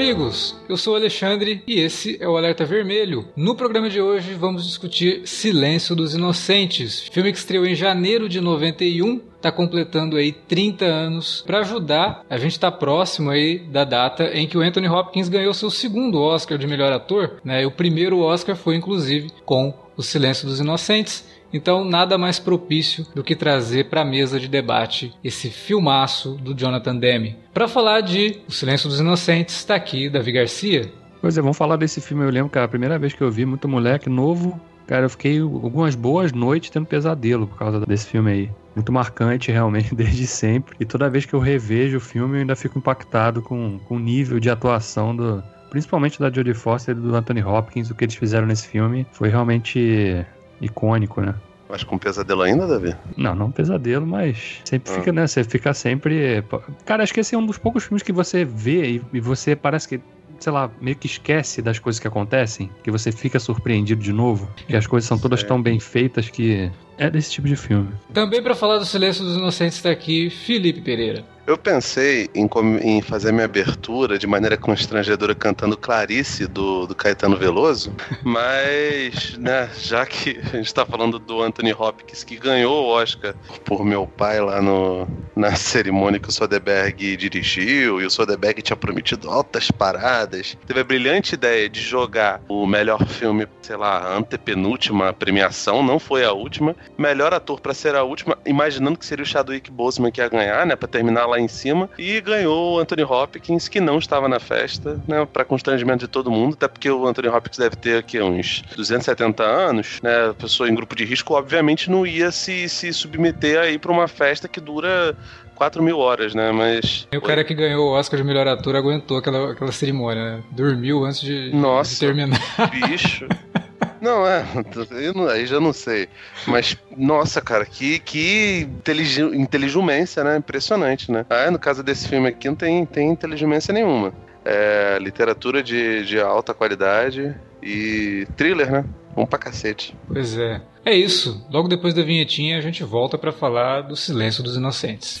Amigos! Eu sou Alexandre e esse é o Alerta Vermelho. No programa de hoje vamos discutir Silêncio dos Inocentes, filme que estreou em janeiro de 91 está completando aí 30 anos para ajudar. A gente está próximo aí da data em que o Anthony Hopkins ganhou seu segundo Oscar de melhor ator, né? O primeiro Oscar foi inclusive com O Silêncio dos Inocentes. Então, nada mais propício do que trazer para a mesa de debate esse filmaço do Jonathan Demme. Para falar de O Silêncio dos Inocentes, está aqui Davi Garcia. Pois é, vamos falar desse filme. Eu lembro que a primeira vez que eu vi, muito moleque, novo, cara, eu fiquei algumas boas noites tendo pesadelo por causa desse filme aí. Muito marcante, realmente, desde sempre. E toda vez que eu revejo o filme, eu ainda fico impactado com, com o nível de atuação do, principalmente da Jodie Foster e do Anthony Hopkins, o que eles fizeram nesse filme foi realmente icônico, né? Mas com pesadelo ainda, Davi? Não, não pesadelo, mas sempre ah. fica, né? Você fica sempre. Cara, acho que esse é um dos poucos filmes que você vê e, e você parece que sei lá, meio que esquece das coisas que acontecem, que você fica surpreendido de novo, que as coisas são todas tão bem feitas que é desse tipo de filme. Também para falar do Silêncio dos Inocentes está aqui Felipe Pereira. Eu pensei em, em, fazer minha abertura de maneira constrangedora cantando Clarice do, do Caetano Veloso, mas, né, já que a gente está falando do Anthony Hopkins, que ganhou o Oscar por meu pai lá no, na cerimônia que o Soderbergh dirigiu, e o Soderbergh tinha prometido altas paradas, teve a brilhante ideia de jogar o melhor filme, sei lá, antepenúltima premiação, não foi a última, melhor ator para ser a última, imaginando que seria o Chadwick Boseman que ia ganhar, né, para terminar lá em cima e ganhou o Anthony Hopkins, que não estava na festa, né, para constrangimento de todo mundo, até porque o Anthony Hopkins deve ter aqui uns 270 anos, né, pessoa em grupo de risco, obviamente não ia se, se submeter aí para uma festa que dura 4 mil horas, né? Mas. E o cara que ganhou o Oscar de melhor ator aguentou aquela, aquela cerimônia, né? Dormiu antes de, Nossa, de terminar. Bicho. Não, é, não, aí já não sei. Mas, nossa, cara, que, que intelig, inteligência, né? Impressionante, né? Ah, no caso desse filme aqui não tem, tem inteligência nenhuma. É literatura de, de alta qualidade e thriller, né? Bom pra cacete. Pois é. É isso. Logo depois da vinhetinha a gente volta para falar do Silêncio dos Inocentes.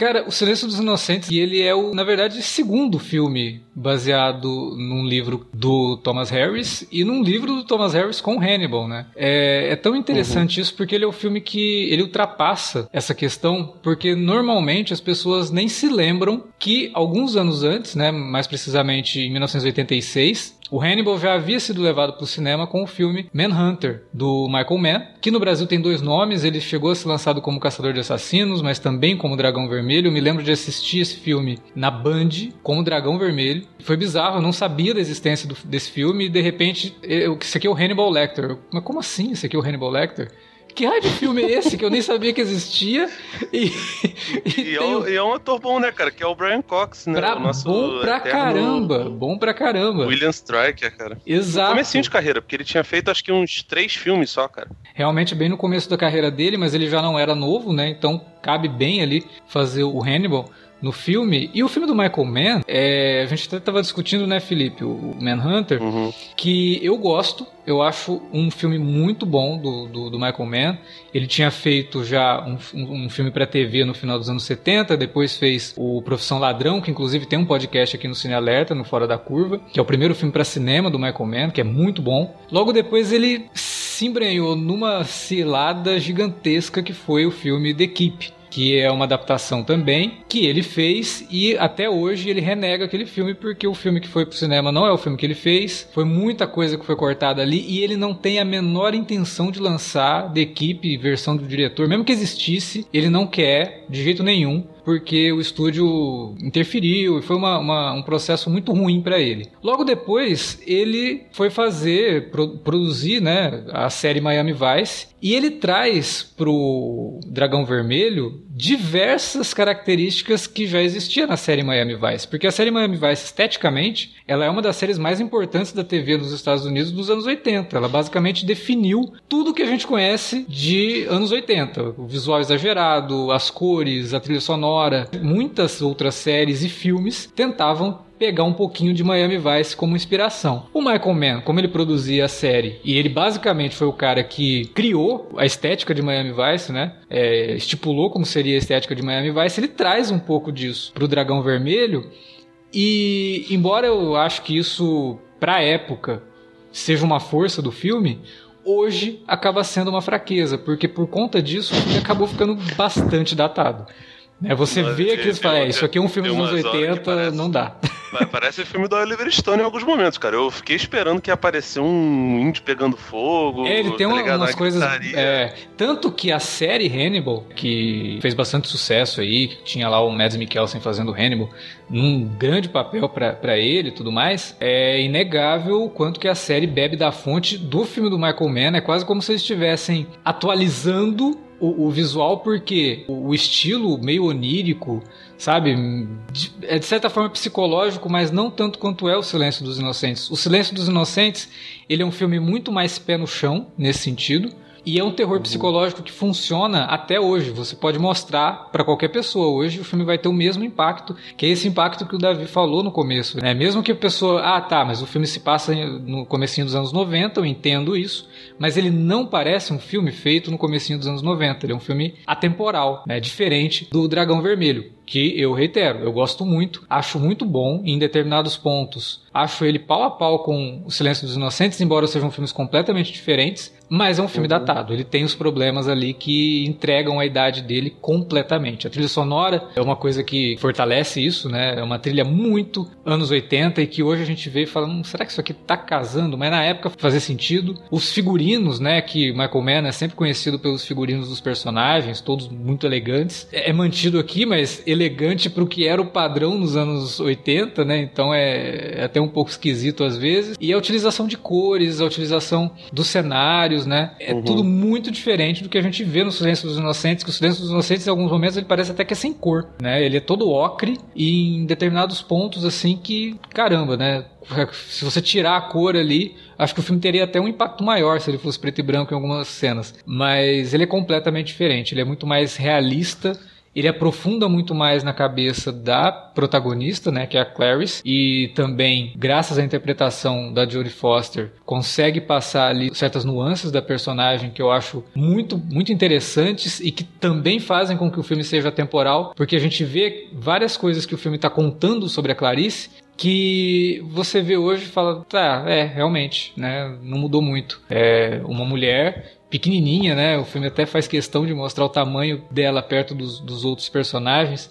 Cara, O Silêncio dos Inocentes, e ele é o, na verdade, segundo filme baseado num livro do Thomas Harris e num livro do Thomas Harris com Hannibal, né? É, é tão interessante uhum. isso porque ele é o um filme que ele ultrapassa essa questão, porque normalmente as pessoas nem se lembram que alguns anos antes, né, mais precisamente em 1986, o Hannibal já havia sido levado para o cinema com o filme Manhunter, do Michael Mann, que no Brasil tem dois nomes. Ele chegou a ser lançado como Caçador de Assassinos, mas também como Dragão Vermelho. Eu me lembro de assistir esse filme na Band, como Dragão Vermelho. Foi bizarro, eu não sabia da existência do, desse filme e de repente, eu, esse aqui é o Hannibal Lecter. Mas como assim esse aqui é o Hannibal Lecter? Que raio de filme é esse que eu nem sabia que existia? E, e, e, é, um, e é, um, ator bom, né, cara? Que é o Brian Cox, né? Pra, bom pra caramba, bom pra caramba. William Striker, cara. Exato. No comecinho de carreira, porque ele tinha feito acho que uns três filmes só, cara. Realmente bem no começo da carreira dele, mas ele já não era novo, né? Então cabe bem ali fazer o Hannibal. No filme. E o filme do Michael Mann, é, a gente até tava discutindo, né, Felipe, o Manhunter, Uhum. que eu gosto. Eu acho um filme muito bom do, do, do Michael Mann. Ele tinha feito já um, um, um filme pra TV no final dos anos 70, depois fez o Profissão Ladrão, que inclusive tem um podcast aqui no Cine Alerta, no Fora da Curva, que é o primeiro filme pra cinema do Michael Mann, que é muito bom. Logo depois ele se embrenhou numa cilada gigantesca que foi o filme The Keep que é uma adaptação também, que ele fez e até hoje ele renega aquele filme porque o filme que foi pro cinema não é o filme que ele fez, foi muita coisa que foi cortada ali e ele não tem a menor intenção de lançar da equipe versão do diretor, mesmo que existisse, ele não quer de jeito nenhum porque o estúdio interferiu e foi uma, uma, um processo muito ruim para ele. Logo depois, ele foi fazer, pro, produzir né, a série Miami Vice e ele traz pro Dragão Vermelho diversas características que já existiam na série Miami Vice, porque a série Miami Vice esteticamente, ela é uma das séries mais importantes da TV nos Estados Unidos dos anos 80. Ela basicamente definiu tudo que a gente conhece de anos 80, o visual exagerado, as cores, a trilha sonora, muitas outras séries e filmes tentavam pegar um pouquinho de Miami Vice como inspiração. O Michael Mann, como ele produzia a série, e ele basicamente foi o cara que criou a estética de Miami Vice, né? É, estipulou como seria a estética de Miami Vice, ele traz um pouco disso pro Dragão Vermelho. E embora eu acho que isso, pra época, seja uma força do filme, hoje acaba sendo uma fraqueza, porque por conta disso o filme acabou ficando bastante datado. É, você vê aqui e tem- fala, é, isso aqui é um filme dos anos umas horas que 80, parece- não dá. Mas Parece filme do Oliver Stone em alguns momentos, cara. Eu fiquei esperando que ia aparecer um índio pegando fogo. É, ele tem tá ligado? umas Uma coisas. é, tanto que a série Hannibal, que fez bastante sucesso aí, que tinha lá o Mads Mikkelsen fazendo Hannibal, num grande papel pra pra ele e tudo mais, é inegável o quanto que a série bebe da fonte do filme do Michael Mann. É quase como se eles estivessem atualizando o, o visual, porque o, o estilo meio onírico, sabe? De- é de certa forma psicológico, mas não tanto quanto é o Silêncio dos Inocentes. O Silêncio dos Inocentes, ele é um filme muito mais pé no chão nesse sentido. E é um terror psicológico que funciona até hoje. Você pode mostrar para qualquer pessoa. Hoje o filme vai ter o mesmo impacto, que é esse impacto que o Davi falou no começo. Né? Mesmo que a pessoa, ah tá, mas o filme se passa no comecinho dos anos 90, eu entendo isso, mas ele não parece um filme feito no comecinho dos anos 90. Ele é um filme atemporal, né? diferente do Dragão Vermelho que eu reitero, eu gosto muito, acho muito bom em determinados pontos. Acho ele pau a pau com O Silêncio dos Inocentes, embora sejam filmes completamente diferentes, mas é um filme datado. Ele tem os problemas ali que entregam a idade dele completamente. A trilha sonora é uma coisa que fortalece isso, né? É uma trilha muito anos 80 e que hoje a gente vê e fala, hum, será que isso aqui tá casando? Mas na época fazia sentido. Os figurinos, né, que Michael Mann é sempre conhecido pelos figurinos dos personagens, todos muito elegantes. É é mantido aqui, mas elegante pro que era o padrão nos anos 80, né? Então é, é até um pouco esquisito às vezes. E a utilização de cores, a utilização dos cenários, né? É Uhum. tudo muito diferente do que a gente vê no Silêncio dos Inocentes, que o Silêncio dos Inocentes em alguns momentos ele parece até que é sem cor, né? Ele é todo ocre e em determinados pontos assim que, caramba, né? Se você tirar a cor ali, acho que o filme teria até um impacto maior se ele fosse preto e branco em algumas cenas. Mas ele é completamente diferente, ele é muito mais realista ele aprofunda muito mais na cabeça da protagonista, né, que é a Clarice, e também, graças à interpretação da Jodie Foster, consegue passar ali certas nuances da personagem que eu acho muito, muito interessantes e que também fazem com que o filme seja temporal, porque a gente vê várias coisas que o filme está contando sobre a Clarice que você vê hoje e fala, tá, é, realmente, né, não mudou muito. É uma mulher pequenininha, né? O filme até faz questão de mostrar o tamanho dela perto dos, dos outros personagens,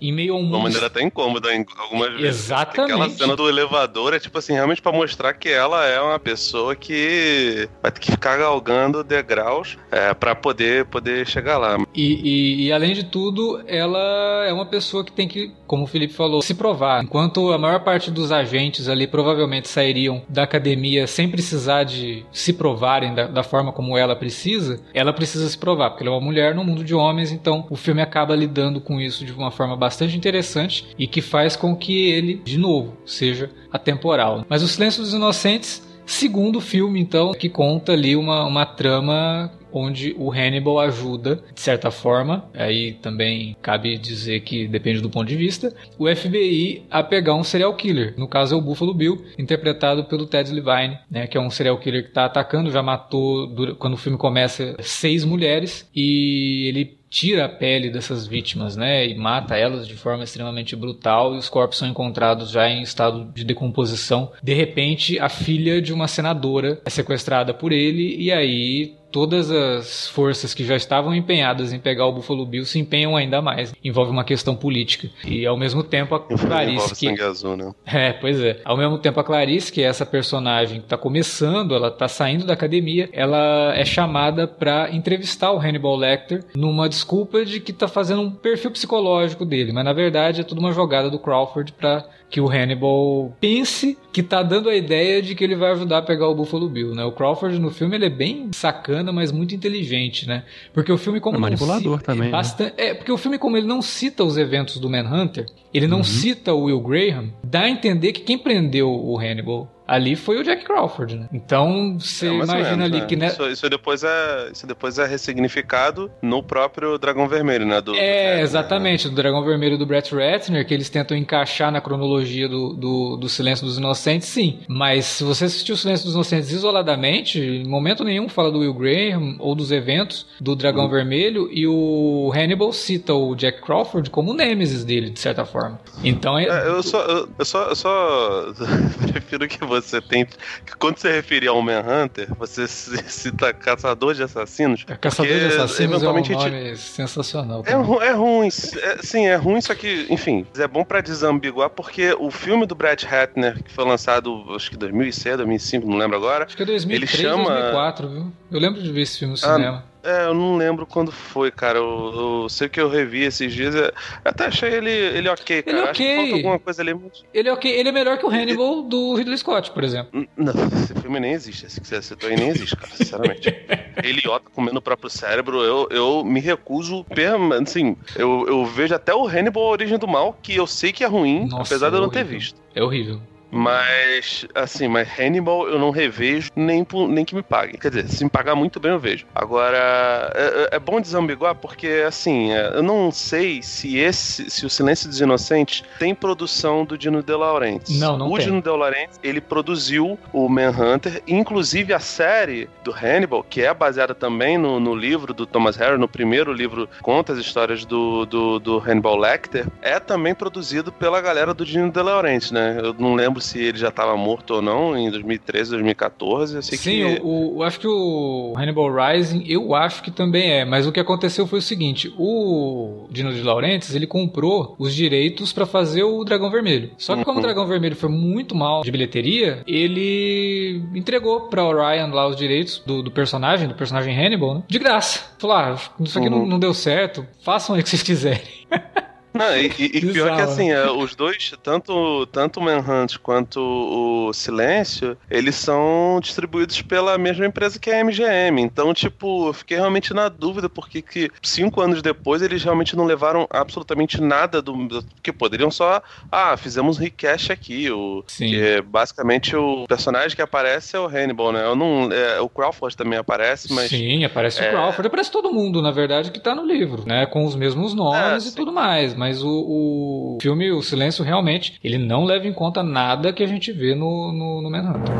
em meio a um De uma mundo maneira até incômoda algumas vezes. Exatamente. Aquela cena do elevador é tipo assim, realmente pra mostrar que ela é uma pessoa que vai ter que ficar galgando degraus é, para poder, poder chegar lá. E, e- e, além de tudo, ela é uma pessoa que tem que, como o Felipe falou, se provar. Enquanto a maior parte dos agentes ali provavelmente sairiam da academia sem precisar de se provarem da, da forma como ela precisa, ela precisa se provar, porque ela é uma mulher no mundo de homens, então o filme acaba lidando com isso de uma forma bastante interessante e que faz com que ele, de novo, seja atemporal. Mas O Silêncio dos Inocentes segundo filme, então, que conta ali uma, uma trama onde o Hannibal ajuda, de certa forma, aí também cabe dizer que depende do ponto de vista, o FBI a pegar um serial killer. No caso é o Buffalo Bill, interpretado pelo Ted Levine, né, que é um serial killer que está atacando, já matou, quando o filme começa, seis mulheres. E ele tira a pele dessas vítimas, né, e mata elas de forma extremamente brutal e os corpos são encontrados já em estado de decomposição. De repente, a filha de uma senadora é sequestrada por ele e aí todas as forças que já estavam empenhadas em pegar o Buffalo Bill se empenham ainda mais. Envolve uma questão política. E ao mesmo tempo a Clarice que azul, né? É, pois é. Ao mesmo tempo a Clarice, que é essa personagem que está começando, ela está saindo da academia, ela é chamada para entrevistar o Hannibal Lecter numa desculpa de que está fazendo um perfil psicológico dele, mas na verdade é tudo uma jogada do Crawford para que o Hannibal pense que tá dando a ideia de que ele vai ajudar a pegar o Buffalo Bill, né? O Crawford no filme ele é bem sacana, mas muito inteligente, né? Porque o filme como é manipulador cita, também. É, bastante, né? é, porque o filme como ele não cita os eventos do Manhunter, ele não uhum. cita o Will Graham, dá a entender que quem prendeu o Hannibal ali foi o Jack Crawford, né? Então você é, imagina menos, ali né? que né? isso, isso, depois é isso depois é ressignificado no próprio Dragão Vermelho, né? Do, é do exatamente né? do Dragão Vermelho do Brett Ratner que eles tentam encaixar na cronologia do, do, do, Silêncio dos Inocentes, sim. Mas se você assistiu o Silêncio dos Inocentes isoladamente, em momento nenhum fala do Will Graham ou dos eventos do Dragão uhum. Vermelho e o Hannibal cita o Jack Crawford como o nêmesis dele de certa forma. Então é, é eu só eu, eu só eu só prefiro que você você tem. Quando você referir ao Manhunter, você cita Caçador de Assassinos. É, Caçador de Assassinos é um nome sensacional. É, é ruim, é, sim, é ruim, só que, enfim, é bom pra desambiguar, porque o filme do Brad Hattner, que foi lançado, acho que 2006, 2005, não lembro agora. Acho que é 2003, ele chama... 2004, viu? Eu lembro de ver esse filme no ah, cinema. É, eu não lembro quando foi, cara. Eu, eu sei que eu revi esses dias. Eu até achei ele, ele ok, cara. Ele é ok. Acho que falta alguma coisa ali. Muito... Ele é ok. Ele é melhor que o Hannibal ele... do Ridley Scott, por exemplo. Não, esse filme nem existe. Esse que você citou aí nem existe, cara, sinceramente. Eliota comendo o próprio cérebro, eu, eu me recuso. Assim, eu, eu vejo até o Hannibal A Origem do Mal, que eu sei que é ruim, Nossa, apesar de eu não ter visto. É horrível. Mas, assim, mas Hannibal eu não revejo nem, nem que me pague. Quer dizer, se me pagar muito bem, eu vejo. Agora, é, é, é bom desambiguar porque, assim, é, eu não sei se esse, se o Silêncio dos Inocentes tem produção do Dino De Laurentiis. Não, não o tem. O Dino De Laurentiis, ele produziu o Manhunter, inclusive a série do Hannibal, que é baseada também no, no livro do Thomas Harris, no primeiro livro conta as histórias do, do, do Hannibal Lecter, é também produzido pela galera do Dino De Laurentiis, né? Eu não lembro se ele já estava morto ou não em 2013, 2014. Eu sei Sim, que... o, o, acho que o Hannibal Rising, eu acho que também é, mas o que aconteceu foi o seguinte: o Dino de Laurentiis ele comprou os direitos para fazer o Dragão Vermelho. Só que como uhum. o Dragão Vermelho foi muito mal de bilheteria, ele entregou para o Ryan lá os direitos do, do, personagem, do personagem Hannibal, né? De graça. Falou: ah, isso aqui uhum. não, não deu certo, façam aí o que vocês quiserem. Não, e, e pior que assim, é, os dois, tanto, tanto o Manhunt quanto o Silêncio, eles são distribuídos pela mesma empresa que a MGM. Então, tipo, eu fiquei realmente na dúvida porque que cinco anos depois eles realmente não levaram absolutamente nada do. que poderiam só. Ah, fizemos um recash aqui. O, Sim. Que basicamente o personagem que aparece é o Hannibal, né? Eu não, é, o Crawford também aparece, mas. Sim, aparece é... o Crawford. Aparece todo mundo, na verdade, que tá no livro, né? Com os mesmos nomes é, e tudo mais mas o, o filme O Silêncio realmente ele não leva em conta nada que a gente vê no, no, no Manhunter.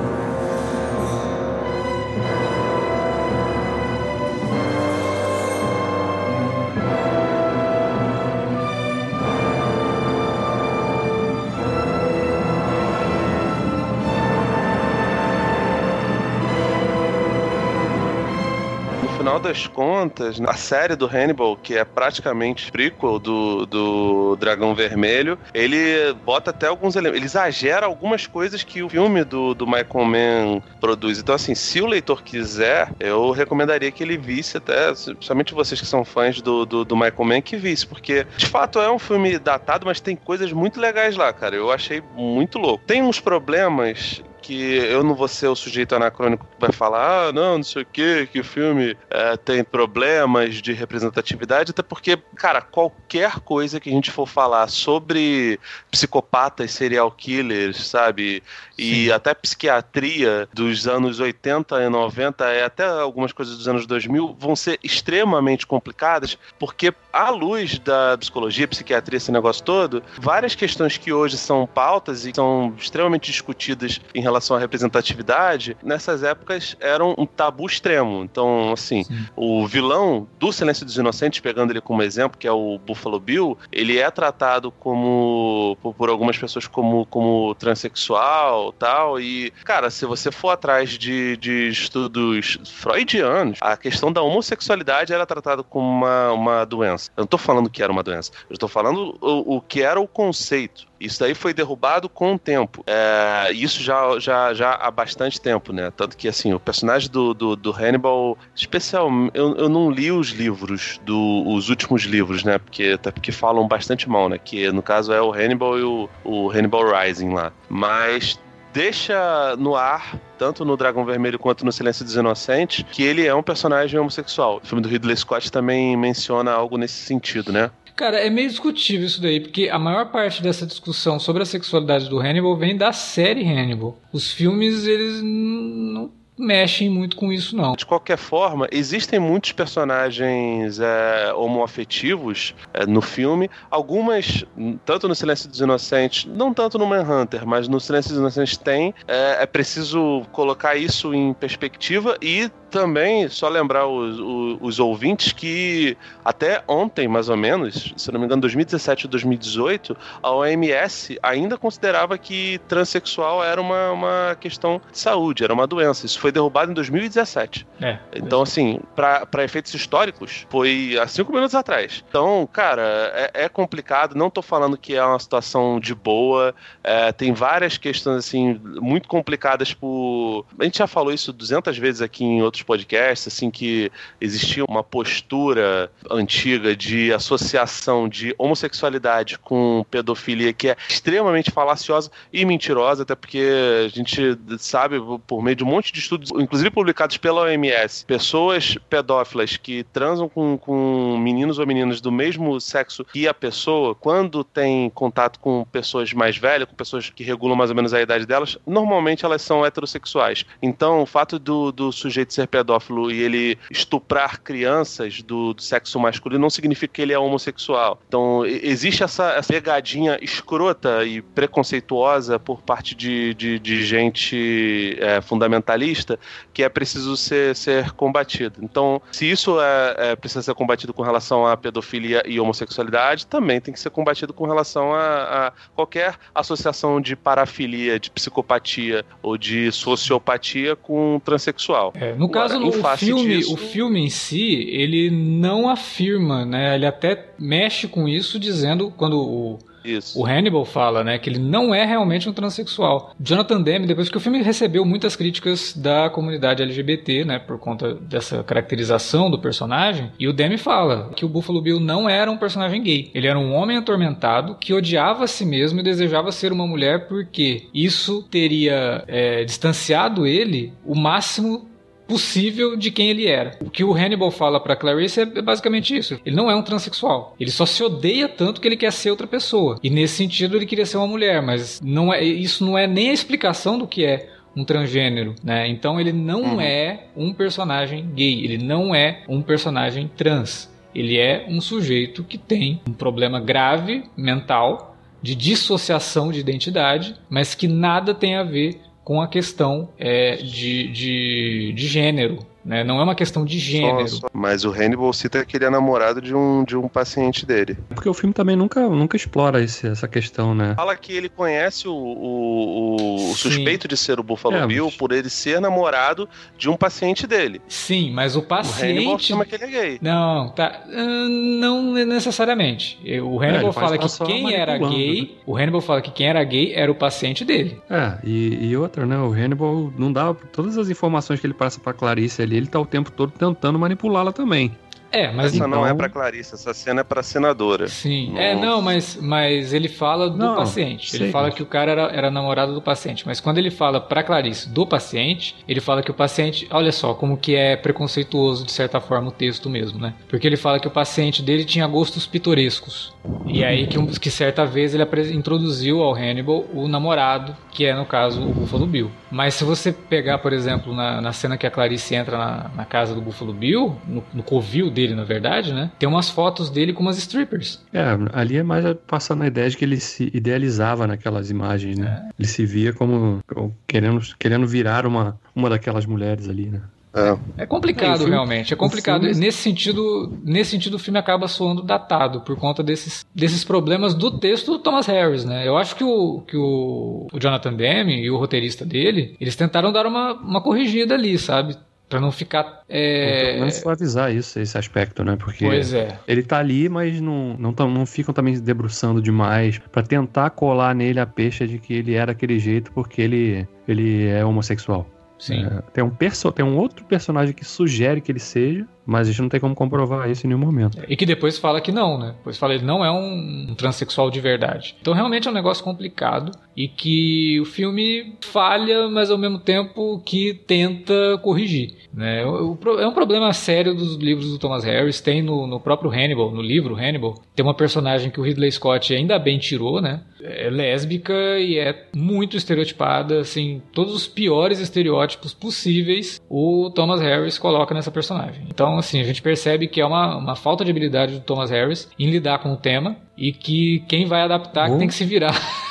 Das contas, a série do Hannibal, que é praticamente prequel do, do Dragão Vermelho, ele bota até alguns elementos, ele exagera algumas coisas que o filme do, do Michael Mann produz. Então, assim, se o leitor quiser, eu recomendaria que ele visse até, somente vocês que são fãs do, do, do Michael Mann, que visse, porque de fato é um filme datado, mas tem coisas muito legais lá, cara. Eu achei muito louco. Tem uns problemas que eu não vou ser o sujeito anacrônico que vai falar, ah, não, não sei o que, que o filme é, tem problemas de representatividade, até porque, cara, qualquer coisa que a gente for falar sobre psicopatas, serial killers, sabe? E Sim. até psiquiatria dos anos 80 e 90, e até algumas coisas dos anos 2000, vão ser extremamente complicadas, porque à luz da psicologia, psiquiatria, esse negócio todo, várias questões que hoje são pautas e são extremamente discutidas em relação à representatividade, nessas épocas eram um tabu extremo. Então, assim, Sim. o vilão do Silêncio dos Inocentes, pegando ele como exemplo, que é o Buffalo Bill, ele é tratado como por, algumas pessoas como, como transexual tal. E, cara, se você for atrás de, de estudos freudianos, a questão da homossexualidade era tratada como uma, uma doença. Eu não tô falando que era uma doença, eu estou falando o, o que era o conceito. Isso daí foi derrubado com o tempo. É, isso já, já, já há bastante tempo, né? Tanto que, assim, o personagem do, do, do Hannibal, especial, eu, eu não li os livros, do, os últimos livros, né? Porque, até porque falam bastante mal, né? Que no caso é o Hannibal e o, o Hannibal Rising lá. Mas deixa no ar, tanto no Dragão Vermelho quanto no Silêncio dos Inocentes, que ele é um personagem homossexual. O filme do Ridley Scott também menciona algo nesse sentido, né? Cara, é meio discutível isso daí, porque a maior parte dessa discussão sobre a sexualidade do Hannibal vem da série Hannibal. Os filmes, eles não mexem muito com isso, não. De qualquer forma, existem muitos personagens é, homoafetivos é, no filme. Algumas, tanto no Silêncio dos Inocentes, não tanto no Manhunter, mas no Silêncio dos Inocentes tem. É, é preciso colocar isso em perspectiva e também, só lembrar os, os, os, ouvintes que até ontem, mais ou menos, se não me engano, 2017 ou 2018, a OMS ainda considerava que transexual era uma, uma questão de saúde, era uma doença. Isso foi derrubado em 2017. É, então, assim, para efeitos históricos, foi há cinco minutos atrás. Então, cara, é, é complicado. Não tô falando que é uma situação de boa. É, tem várias questões, assim, muito complicadas por. A gente já falou isso 200 vezes aqui em outros podcasts, assim, que existia uma postura antiga de associação de homossexualidade com pedofilia que é extremamente falaciosa e mentirosa, até porque a gente sabe, por meio de um monte de estudos, inclusive publicados pela OMS, pessoas pedófilas que transam com, com meninos ou meninas do mesmo sexo que a pessoa, quando tem contato com pessoas mais velhas, com pessoas que regulam mais ou menos a idade delas, normalmente elas são heterossexuais. Então, o fato do, do sujeito ser pedófilo e ele estuprar crianças do, do, sexo masculino não significa que ele é homossexual. Então, existe essa, essa pegadinha escrota e preconceituosa por parte de, de, de gente é, fundamentalista que é preciso ser, ser combatido. Então, se isso é, é, precisa ser combatido com relação à pedofilia e homossexualidade, também tem que ser combatido com relação a, a qualquer associação de parafilia, de psicopatia ou de sociopatia com transexual. É, no caso, Agora, o filme, disso... o filme em si, ele não afirma, né? Ele até mexe com isso, dizendo quando o isso. O Hannibal fala, né, que ele não é realmente um transexual. Jonathan Demme, depois que o filme recebeu muitas críticas da comunidade LGBT, né, por conta dessa caracterização do personagem, e o Demme fala que o Buffalo Bill não era um personagem gay. Ele era um homem atormentado que odiava a si mesmo e desejava ser uma mulher porque isso teria é, distanciado ele o máximo possível de quem ele era. O que o Hannibal fala para Clarice é basicamente isso. Ele não é um transexual. Ele só se odeia tanto que ele quer ser outra pessoa. E nesse sentido ele queria ser uma mulher, mas não é isso não é nem a explicação do que é um transgênero, né? Então ele não uhum. é um personagem gay, ele não é um personagem trans. Ele é um sujeito que tem um problema grave mental de dissociação de identidade, mas que nada tem a ver com a questão é, de, de, de gênero, né? Não é uma questão de gênero. Só, só. Mas o Hannibal cita que ele é namorado de um, de um paciente dele. Porque o filme também nunca, nunca explora esse, essa questão, né? Fala que ele conhece o, o, o suspeito de ser o Buffalo é, Bill mas... por ele ser namorado de um paciente dele. Sim, mas o paciente. O Hannibal chama que ele é gay. Não, tá. Uh, não necessariamente. O Hannibal é, fala que quem era gay. Né? O Hannibal fala que quem era gay era o paciente dele. É, e, e outra, né? O Hannibal não dá todas as informações que ele passa pra Clarice ali ali, ele tá o tempo todo tentando manipulá-la também. É, mas essa então... não é pra Clarice, essa cena é pra senadora. Sim, Nossa. é, não, mas, mas ele fala do Não, paciente. Ele fala que o cara era, era namorado do paciente. Mas quando ele fala pra Clarice do paciente, ele fala que o paciente. Olha só como que é preconceituoso, de certa forma, o texto mesmo, né? Porque ele fala que o paciente dele tinha gostos pitorescos. E aí que, um- que certa vez ele introduziu ao Hannibal o namorado, que é, no caso, o Buffalo Bill. Mas se você pegar, por exemplo, na, na cena que a Clarice entra na, na casa do Buffalo Bill, no, no covil dele, na verdade, né? Tem umas fotos dele com umas strippers. É, ali é mais passando a ideia de que ele se idealizava naquelas imagens, né? Ele se via como querendo, querendo virar uma, uma daquelas mulheres ali, né? É. É complicado, É, filme- realmente. É complicado. filme- Nesse sentido, nesse sentido, o filme acaba soando datado por conta desses, desses problemas do texto do Thomas Harris, né? Eu acho que o, que o, o Jonathan Demme e o roteirista dele, eles tentaram dar uma, uma corrigida ali, sabe? Pra não ficar. É... Suavizar isso, esse aspecto, né? Porque Pois é. ele tá ali, mas não, não, tão- não ficam também se debruçando demais pra tentar colar nele a peixe de que ele era daquele jeito porque ele, ele é homossexual. Sim. É, tem, um perso tem um outro personagem que sugere que ele seja, mas a gente não tem como comprovar isso em nenhum momento. E que depois fala que não, né? Depois fala ele não é um, transexual de verdade. Então realmente é um negócio complicado e que o filme falha, mas ao mesmo tempo que tenta corrigir. Né? É um problema sério dos livros do Thomas Harris. Tem no, no próprio Hannibal, no livro Hannibal, tem uma personagem que o Ridley Scott ainda bem tirou, né? É lésbica e é muito estereotipada, assim, todos os piores estereótipos possíveis o Thomas Harris coloca nessa personagem. Então, assim, a gente percebe que é uma, uma falta de habilidade do Thomas Harris em lidar com o tema e que quem vai adaptar que Ou- tem que se virar.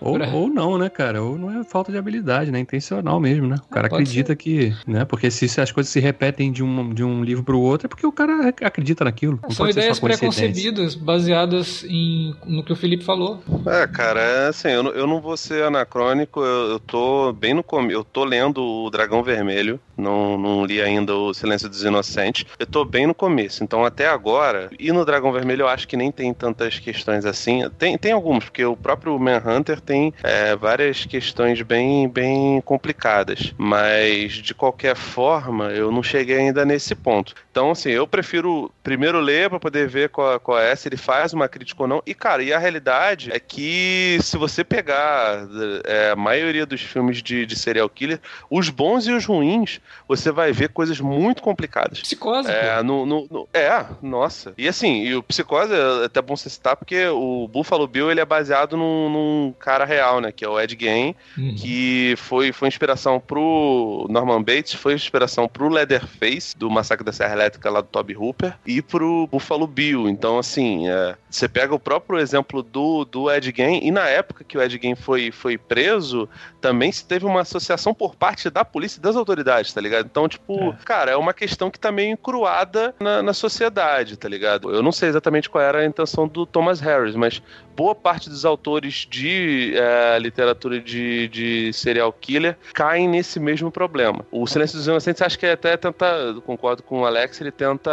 Ou, Pra- ou não, né, cara? Ou não é falta de habilidade, né? Intencional mesmo, né? O cara É, acredita que. né? Porque se, se as coisas se repetem de um, de um livro pro outro, é porque o cara acredita naquilo. Não São pode ser ideias preconcebidas baseadas em, no que o Felipe falou. É, cara, é assim, eu, não- eu não vou ser anacrônico, eu, eu tô bem no começo, eu tô lendo o Dragão Vermelho, não, não li ainda o Silêncio dos Inocentes, eu tô bem no começo, então até agora, e no Dragão Vermelho eu acho que nem tem tantas questões assim, tem, tem algumas, porque o próprio Manhunter tem é, várias questões bem, bem complicadas, mas de qualquer forma, eu não cheguei ainda nesse ponto. Então, assim, eu prefiro primeiro ler pra poder ver qual, qual é, se ele faz uma crítica ou não. E, cara, e a realidade é que se você pegar é, a maioria dos filmes de, de serial killer, os bons e os ruins, você vai ver coisas muito complicadas. Psicose, É, no, no- no- é, nossa. E assim, e o Psicose é até bom você citar, porque o Buffalo Bill ele é baseado num, num cara real, né? Que é o Ed Gein, Uhum. que foi, foi inspiração pro Norman Bates, foi inspiração pro Leatherface, do Massacre da Serra Elétrica lá do Toby Hooper, e pro Buffalo Bill. Então, assim, é, você pega o próprio exemplo do, do Ed Gein, e na época que o Ed Gein foi, foi preso, também se teve uma associação por parte da polícia e das autoridades, tá ligado? Então, tipo, cara, é uma questão que tá meio encruada na, na sociedade, tá ligado? Eu não sei exatamente qual era a intenção do Thomas Harris, mas boa parte dos autores de é, literatura de, de serial killer caem nesse mesmo problema. O Silêncio dos Inocentes acho que até tenta, concordo com o Alex, ele tenta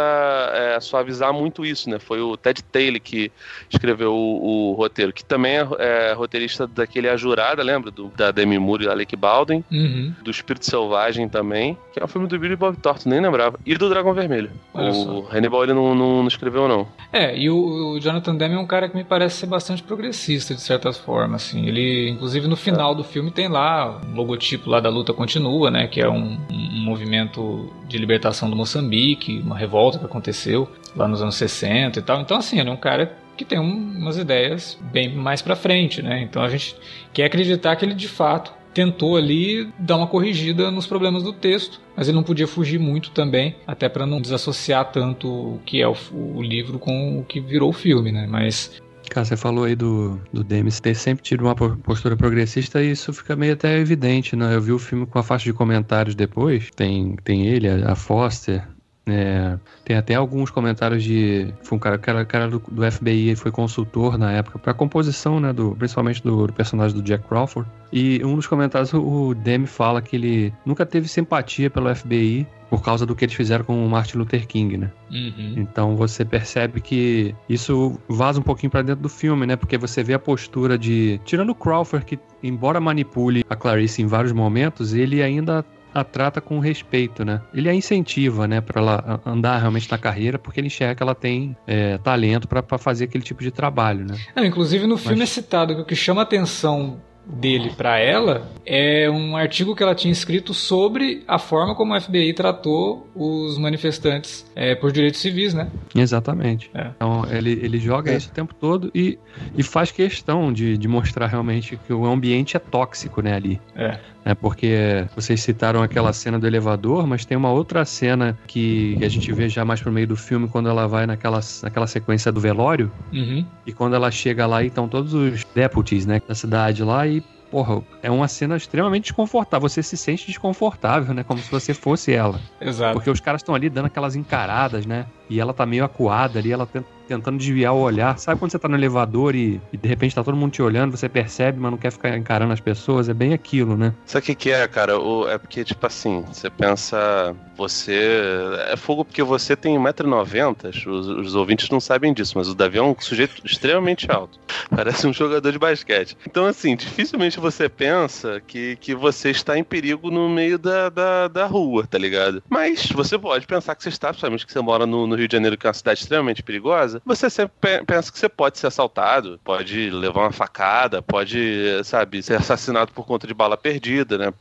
é, suavizar muito isso, né? Foi o Ted Taylor que escreveu o, o roteiro, que também é, é roteirista daquele A Jurada, lembra? Do, da Demi Moore e Alec Baldwin, Uhum. do Espírito Selvagem também, que é um filme do Billy Bob Thornton, nem lembrava, e do Dragão Vermelho. Olha o Hannibal ele não, não, não escreveu, não. É, e o, o Jonathan Demme é um cara que me parece ser bastante progressista, de certas formas, assim. Ele, inclusive, no final do filme tem lá um logotipo lá da Luta Continua, né? Que é um, um movimento de libertação do Moçambique, uma revolta que aconteceu lá nos anos 60 e tal. Então, assim, ele é um cara que tem um- umas ideias bem mais pra frente, né? Então a gente quer acreditar que ele, de fato, tentou ali dar uma corrigida nos problemas do texto, mas ele não podia fugir muito também, até para não desassociar tanto o que é o, o livro com o que virou o filme, né? Mas Cara, você falou aí do, do ter sempre tido uma po- postura progressista e isso fica meio até evidente, né? Eu vi o filme com a faixa de comentários depois, tem, tem ele, a Foster, é, tem até alguns comentários de. Foi um cara, cara, cara do, do FBI, ele foi consultor na época para composição, né? Do, principalmente do, do personagem do Jack Crawford. E um dos comentários, o, o Demi fala que ele nunca teve simpatia pelo FBI por causa do que eles fizeram com o Martin Luther King, né? uhum. Então você percebe que isso vaza um pouquinho pra dentro do filme, né? Porque você vê a postura de. Tirando o Crawford, que embora manipule a Clarice em vários momentos, ele ainda a trata com respeito, né? Ele a incentiva, né, para ela andar realmente na carreira, porque ele enxerga que ela tem é, talento para fazer aquele tipo de trabalho, né? Não, inclusive no filme Mas... é citado que o que chama atenção dele para ela é um artigo que ela tinha escrito sobre a forma como o FBI tratou os manifestantes é, por direitos civis, né? Exatamente. É. Então ele, ele joga é. isso o tempo todo e, e faz questão de, de mostrar realmente que o ambiente é tóxico, né, ali. É. É porque vocês citaram aquela cena do elevador, mas tem uma outra cena que, a gente vê já mais pro meio do filme, quando ela vai naquela, naquela sequência do velório. Uhum. E quando ela chega lá, estão todos os deputies, né, da cidade lá, e porra, é uma cena extremamente desconfortável. Você se sente desconfortável, né? Como se você fosse ela. Exato. Porque os caras estão ali dando aquelas encaradas, né? E ela tá meio acuada ali, ela tenta tentando desviar o olhar. Sabe quando você tá no elevador e, e, de repente tá todo mundo te olhando, você percebe, mas não quer ficar encarando as pessoas? É bem aquilo, né? Sabe o que, que é, cara? O, é porque, tipo assim, você pensa. Você. É fogo porque você tem 1,90m. Os, os ouvintes não sabem disso, mas o Davi é um sujeito extremamente alto. Parece um jogador de basquete. Então, assim, dificilmente você pensa que, que você está em perigo no meio da, da, da rua, tá ligado? Mas você pode pensar que você está, principalmente que você mora no, no Rio de Janeiro, que é uma cidade extremamente perigosa casa, você sempre pensa que você pode ser assaltado, pode levar uma facada, pode, sabe, ser assassinado por conta de bala perdida, né?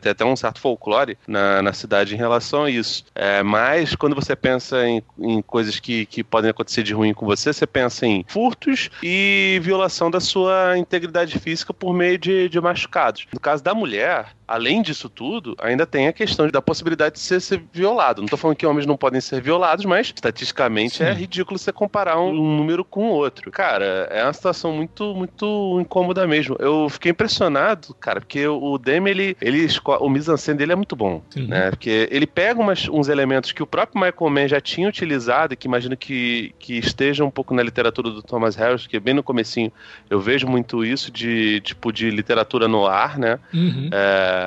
Tem até um certo folclore na, na cidade em relação a isso. É, mas quando você pensa em, em coisas que, que podem acontecer de ruim com você, você pensa em furtos e violação da sua integridade física por meio de, de machucados. No caso da mulher, além disso tudo, ainda tem a questão da possibilidade de ser, ser violado. Não estou falando que homens não podem ser violados, mas estatisticamente é Sim. é ridículo você comparar um, um, número com o outro. Cara, é uma situação muito, muito incômoda mesmo. Eu fiquei impressionado, cara, porque o Demi, ele, ele o mise-en-scène dele é muito bom, Sim. né? Porque ele pega umas, uns elementos que o próprio Michael Mann já tinha utilizado e que imagino que, que esteja um pouco na literatura do Thomas Harris, que bem no comecinho eu vejo muito isso de, tipo, de literatura no ar, né? Uhum. É,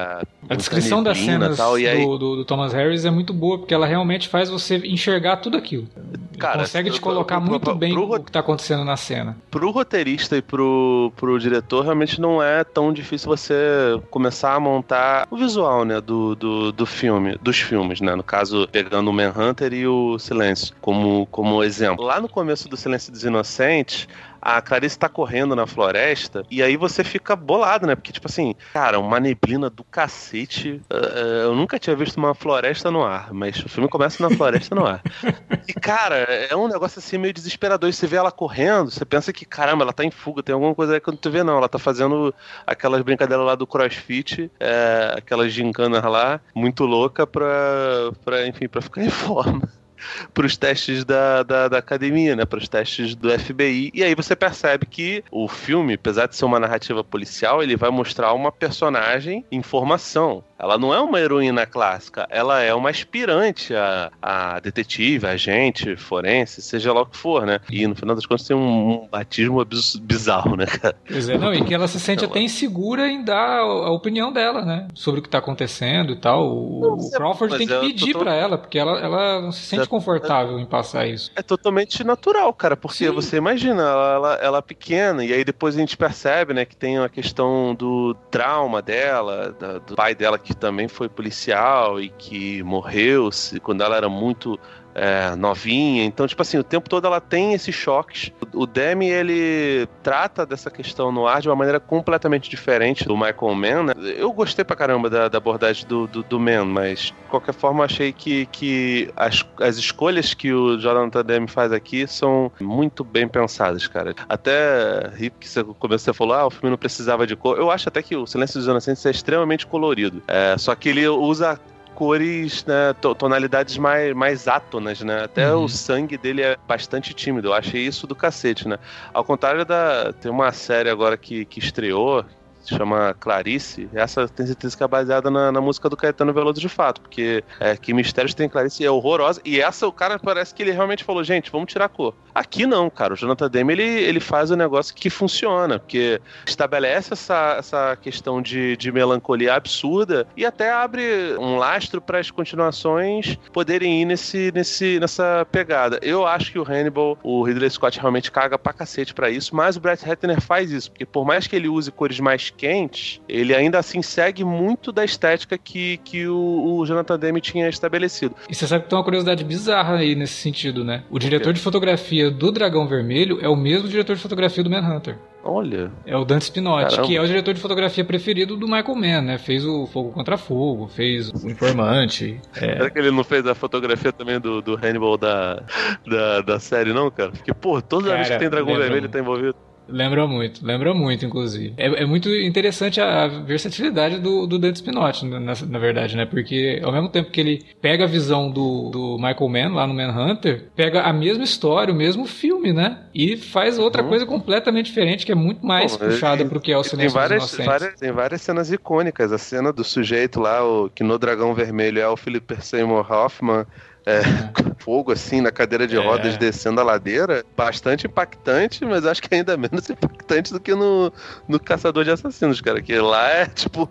a descrição das cenas tal, aí... do, do, do, Thomas Harris é muito boa, porque ela realmente faz você enxergar tudo aquilo. Cara, consegue te colocar pro, muito pro, bem pro, o que está acontecendo na cena. Pro roteirista e pro, pro diretor, realmente não é tão difícil você começar a montar o visual, né, do, do, do filme, dos filmes, né? No caso, pegando o Manhunter e o Silêncio como, como exemplo. Lá no começo do Silêncio dos Inocentes, a Clarice tá correndo na floresta e aí você fica bolado, né? Porque, tipo assim, cara, uma neblina do cacete. Uh, eu nunca tinha visto uma floresta no ar, mas o filme começa na floresta no ar. E, cara, é um negócio assim meio desesperador. Você vê ela correndo, você pensa que, caramba, ela tá em fuga, tem alguma coisa aí que não tu vê, não. Ela tá fazendo aquelas brincadeiras lá do crossfit, é, aquelas gincanas lá, muito louca pra, pra enfim, pra ficar em forma para os testes da, da, da, academia, né? Para os testes do FBI. E aí você percebe que o filme, apesar de ser uma narrativa policial, ele vai mostrar uma personagem em formação. Ela não é uma heroína clássica, ela é uma aspirante a, a detetive, agente, forense, seja lá o que for, né? E no final das contas tem um, um batismo bizarro, né, cara? Pois é, não, e que ela se sente até insegura em dar a opinião dela, né? Sobre o que tá acontecendo e tal. O, o Crawford tem que pedir tô... pra ela, porque ela, ela não se sente confortável em passar isso. É totalmente natural, cara, porque Sim. você imagina, ela, ela, ela é pequena, e aí depois a gente percebe, né, que tem a questão do trauma dela, da, do pai dela que também foi policial e que morreu quando ela era muito é, novinha. Então, tipo assim, o tempo todo ela tem esses choques. O Demi, ele trata dessa questão no ar de uma maneira completamente diferente do Michael Mann, né? Eu gostei pra caramba da, da abordagem do, do, do Mann, mas de qualquer forma achei que, que as, as escolhas que o Jonathan Demi faz aqui são muito bem pensadas, cara. Até ri que você começou a falar, ah, o filme não precisava de cor. Eu acho até que o Silêncio dos Inocentes é extremamente colorido. É, só que ele usa cores, né, tonalidades mais, mais átonas, né? Até uhum. o sangue dele é bastante tímido. Eu achei isso do cacete, né? Ao contrário da. Tem uma série agora que, que estreou, chama Clarice, essa tem certeza que é baseada na, na música do Caetano Veloso de fato, porque é, que Mistérios tem Clarice é horrorosa, e essa o cara parece que ele realmente falou, gente, vamos tirar a cor. Aqui não, cara, o Jonathan Demme, ele, ele faz o um negócio que funciona, porque estabelece essa, essa questão de, de melancolia absurda e até abre um lastro para as continuações poderem ir nesse, nesse, nessa pegada. Eu acho que o Hannibal, o Ridley Scott realmente caga pra cacete pra isso, mas o Brett Ratner faz isso, porque por mais que ele use cores mais quentes, ele ainda assim segue muito da estética que, que o, o Jonathan Demme tinha estabelecido. E você sabe que tem uma curiosidade bizarra aí nesse sentido, né? O diretor de fotografia do Dragão Vermelho é o mesmo diretor de fotografia do Manhunter. Olha. É o Dante Spinotti, Caramba. que é o diretor de fotografia preferido do Michael Mann, né? Fez o Fogo contra Fogo, fez o Informante. É. Será que ele não fez a fotografia também do, do Hannibal da, da, da série, não, cara? Porque, pô, toda vez que tem Dragão Vermelho ele tá envolvido. Lembra muito, lembra muito, inclusive. É, é muito interessante a, a, versatilidade do, do Dante Spinotti, na, na, verdade, né? Porque ao mesmo tempo que ele pega a visão do, do Michael Mann lá no Manhunter, pega a mesma história, o mesmo filme, né? E faz outra uhum. coisa completamente diferente, que é muito mais Bom, puxada pro que é o Silêncio tem várias. Várias, tem várias cenas icônicas. A cena do sujeito lá, o, que no Dragão Vermelho é o Philip Seymour Hoffman, é, é. fogo assim na cadeira de é. rodas descendo a ladeira, bastante impactante, mas acho que ainda menos impactante do que no, no Caçador de Assassinos, cara. Que lá é tipo,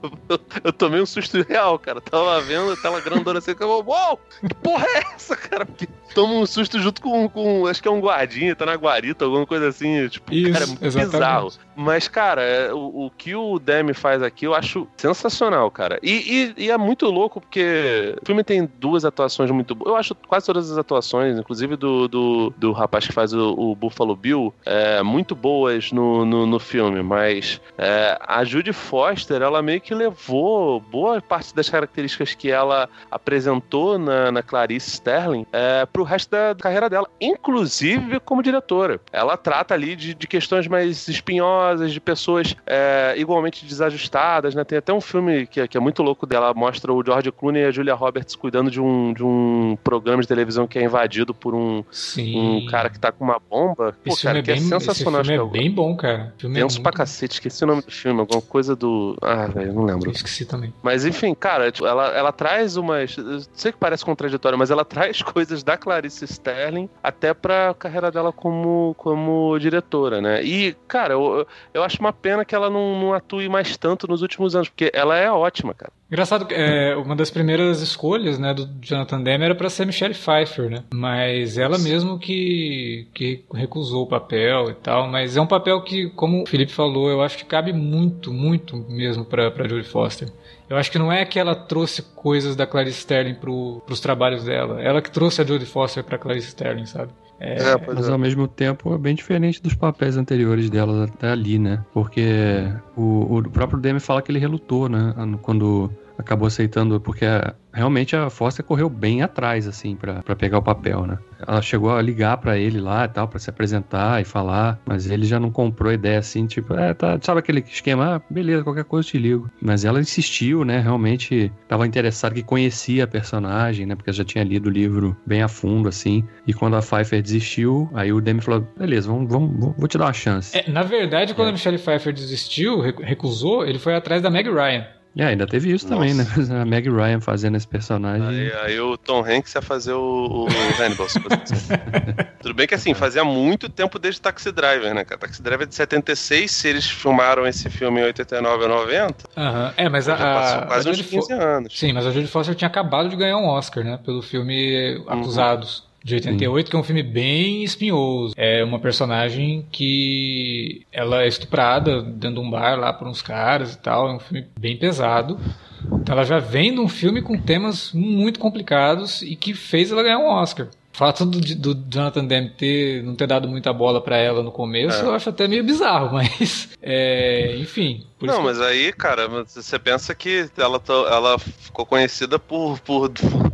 eu tomei um susto real, cara. Tava vendo, tela grandona assim, eu, uou, que porra é essa, cara? Porque toma um susto junto com, com, acho que é um guardinha, tá na guarita, alguma coisa assim, tipo, Isso, cara, é muito exatamente. bizarro. Mas, cara, é, o, o, que o Demi faz aqui eu acho sensacional, cara. E, e, e, é muito louco porque o filme tem duas atuações muito boas. Eu acho quase todas as atuações, inclusive do, do, do rapaz que faz o, o Buffalo Bill, é, muito boas no, no, no filme, mas é, a Judy Foster, ela meio que levou boa parte das características que ela apresentou na, na Clarice Sterling é, pro resto da carreira dela, inclusive como diretora. Ela trata ali de, de questões mais espinhosas, de pessoas é, igualmente desajustadas, né? Tem até um filme que, que é muito louco dela, mostra o George Clooney e a Julia Roberts cuidando de um, de um programa de televisão que é invadido por um, um cara que tá com uma bomba. Pô, esse cara, é que é, bem, sensacional. Esse filme é bem bom, cara. Tenso é pra cacete, esqueci o nome do filme, alguma coisa do... Ah, velho, não lembro. Eu esqueci também. Mas enfim, cara, tipo, ela, ela traz umas... sei que parece contraditório, mas ela traz coisas da Clarice Sterling até pra carreira dela como, como diretora, né? E, cara, eu, eu acho uma pena que ela não, não atue mais tanto nos últimos anos, porque ela é ótima, cara. Engraçado é, uma das primeiras escolhas né, do Jonathan Demme era para ser Michelle Pfeiffer, né? Mas ela mesmo que, que recusou o papel e tal. Mas é um papel que, como o Felipe falou, eu acho que cabe muito, muito mesmo para Julie Foster. Eu acho que não é que ela trouxe coisas da Clarice Sterling pro, pros trabalhos dela. Ela que trouxe a Jodie Foster pra Clarice Sterling, sabe? É, é, mas é. ao mesmo tempo é bem diferente dos papéis anteriores dela até ali, né? Porque o, o próprio Demi fala que ele relutou, né? Quando acabou aceitando, porque realmente a Foster correu bem atrás, assim, para pegar o papel, né? Ela chegou a ligar para ele lá e tal, para se apresentar e falar, mas ele já não comprou a ideia assim, tipo, é, tá, sabe aquele esquema, ah, beleza, qualquer coisa eu te ligo. Mas ela insistiu, né? Realmente estava interessada, que conhecia a personagem, né? Porque já tinha lido o livro bem a fundo, assim. E quando a Pfeiffer desistiu, aí o Demi falou, beleza, vamos, vamos, vou te dar uma chance. É, na verdade, quando é. a Michelle Pfeiffer desistiu, recusou, ele foi atrás da Meg Ryan. É, ainda teve isso Nossa. também, né? A Meg Ryan fazendo esse personagem. Aí, aí o Tom Hanks ia fazer o, o Hannibal. Tudo bem que assim, fazia muito tempo desde Taxi Driver, né, cara? Taxi Driver é de 76, se eles filmaram esse filme em 89 ou 90. Aham, é, mas a. passou quase a uns 15 anos. Sim, mas a Judy Foster tinha acabado de ganhar um Oscar, né? Pelo filme uhum. Acusados. Uhum de 88, Sim. que é um filme bem espinhoso. É uma personagem que ela é estuprada dentro de um bar lá por uns caras e tal. É um filme bem pesado. Então ela já vem de um filme com temas muito complicados e que fez ela ganhar um Oscar. O fato do, do Jonathan Demme ter, não ter dado muita bola para ela no começo, é. eu acho até meio bizarro, mas é, enfim. não, mas aí, cara, você pensa que ela, ela ficou conhecida por, por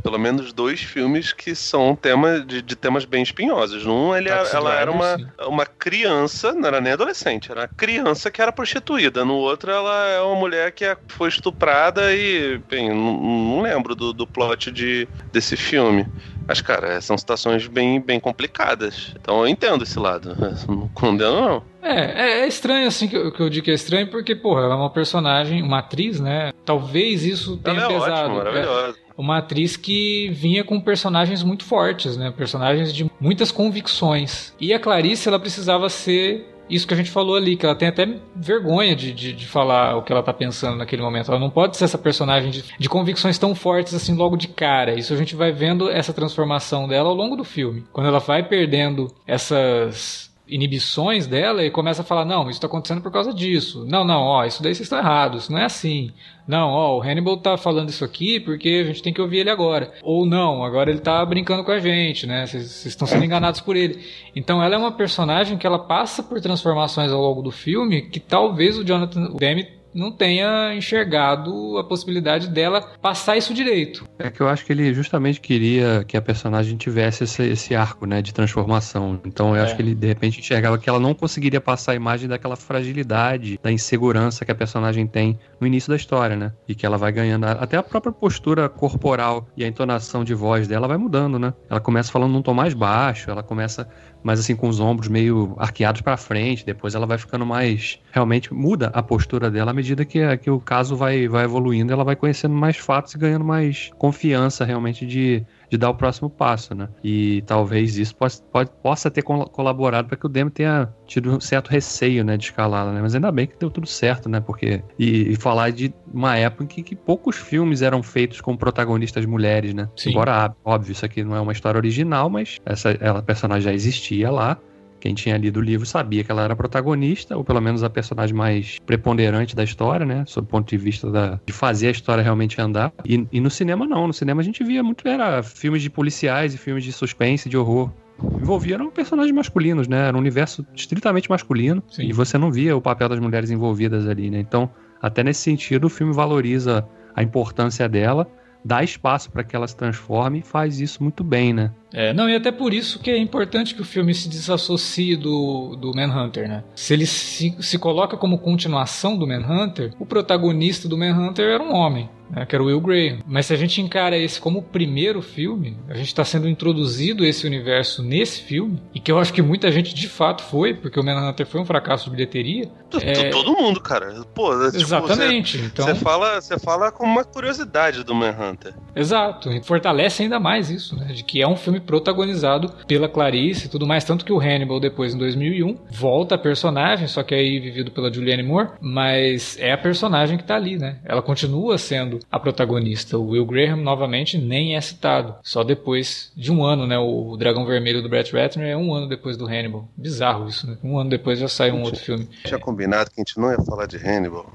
pelo menos dois filmes que são tema de, de temas bem espinhosos. Num, ele, ela era uma, uma criança, não era nem adolescente, era uma criança que era prostituída. No outro, ela é uma mulher que é, foi estuprada e, bem, não, não lembro do, do plot de, desse filme. Mas, cara, são situações bem, bem complicadas. Então eu entendo esse lado. Não condeno, não. É, é, é estranho assim que eu, que eu digo que é estranho, porque, porra, ela é uma personagem, uma atriz, né? Talvez isso tenha ela é pesado. Ótimo, maravilhosa. É uma atriz que vinha com personagens muito fortes, né? Personagens de muitas convicções. E a Clarice, ela precisava ser isso que a gente falou ali, que ela tem até vergonha de, de, de, falar o que ela tá pensando naquele momento. Ela não pode ser essa personagem de, de, convicções tão fortes assim logo de cara. Isso a gente vai vendo essa transformação dela ao longo do filme. Quando ela vai perdendo essas inibições dela e começa a falar: não, isso está acontecendo por causa disso. Não, não, ó, isso daí vocês estão errados, isso não é assim. Não, ó, o Hannibal tá falando isso aqui porque a gente tem que ouvir ele agora. Ou não, agora ele tá brincando com a gente, né? Vocês estão sendo enganados por ele. Então ela é uma personagem que ela passa por transformações ao longo do filme que talvez o Jonathan Demme não tenha enxergado a possibilidade dela passar isso direito. É que eu acho que ele justamente queria que a personagem tivesse esse, esse arco, né, de transformação. Então eu é. acho que ele de repente enxergava que ela não conseguiria passar a imagem daquela fragilidade, da insegurança que a personagem tem no início da história, né? E que ela vai ganhando até a própria postura corporal e a entonação de voz dela vai mudando, né? Ela começa falando num tom mais baixo, ela começa mais assim com os ombros meio arqueados para frente, depois ela vai ficando mais realmente muda a postura dela à medida que, que o caso vai, vai evoluindo, ela vai conhecendo mais fatos e ganhando mais confiança realmente de de dar o próximo passo, né? E talvez isso possa, pode, possa ter colaborado para que o Demo tenha tido um certo receio, né, de escalá-la, né? Mas ainda bem que deu tudo certo, né? Porque e, e falar de uma época em que, que, poucos filmes eram feitos com protagonistas mulheres, né? Sim. Embora óbvio isso aqui não é uma história original, mas essa ela personagem já existia lá quem tinha lido o livro sabia que ela era protagonista, ou pelo menos a personagem mais preponderante da história, né? Sob o ponto de vista da, de fazer a história realmente andar. E, e no cinema, não. No cinema a gente via muito, era filmes de policiais e filmes de suspense, de horror envolviam personagens masculinos, né? Era um universo estritamente masculino Sim. e você não via o papel das mulheres envolvidas ali, né? Então, até nesse sentido, o filme valoriza a importância dela, dá espaço para que ela se transforme e faz isso muito bem, né? É, não, e até por isso que é importante que o filme se desassocie do, do Manhunter, né? Se ele se, se coloca como continuação do Manhunter, o protagonista do Manhunter era um homem né, que era o Will Graham. Mas se a gente encara esse como o primeiro filme, a gente está sendo introduzido esse universo nesse filme, e que eu acho que muita gente de fato foi, porque o Manhunter foi um fracasso de bilheteria. É... Todo mundo, cara. Pô, é, tipo, Exatamente. Você, então... você fala, você fala com uma curiosidade do Manhunter. Exato. E fortalece ainda mais isso, né? De que é um filme protagonizado pela Clarice e tudo mais, tanto que o Hannibal depois em 2001 volta a personagem, só que aí vivido pela Julianne Moore, mas é a personagem que tá ali, né? Ela continua sendo sendo a protagonista. O Will Graham, novamente, nem é citado. Só depois de um ano, né? O Dragão Vermelho do Brett Ratner é um ano depois do Hannibal. Bizarro isso, né? Um ano depois já sai um outro filme. Tinha combinado que a gente não ia falar de Hannibal.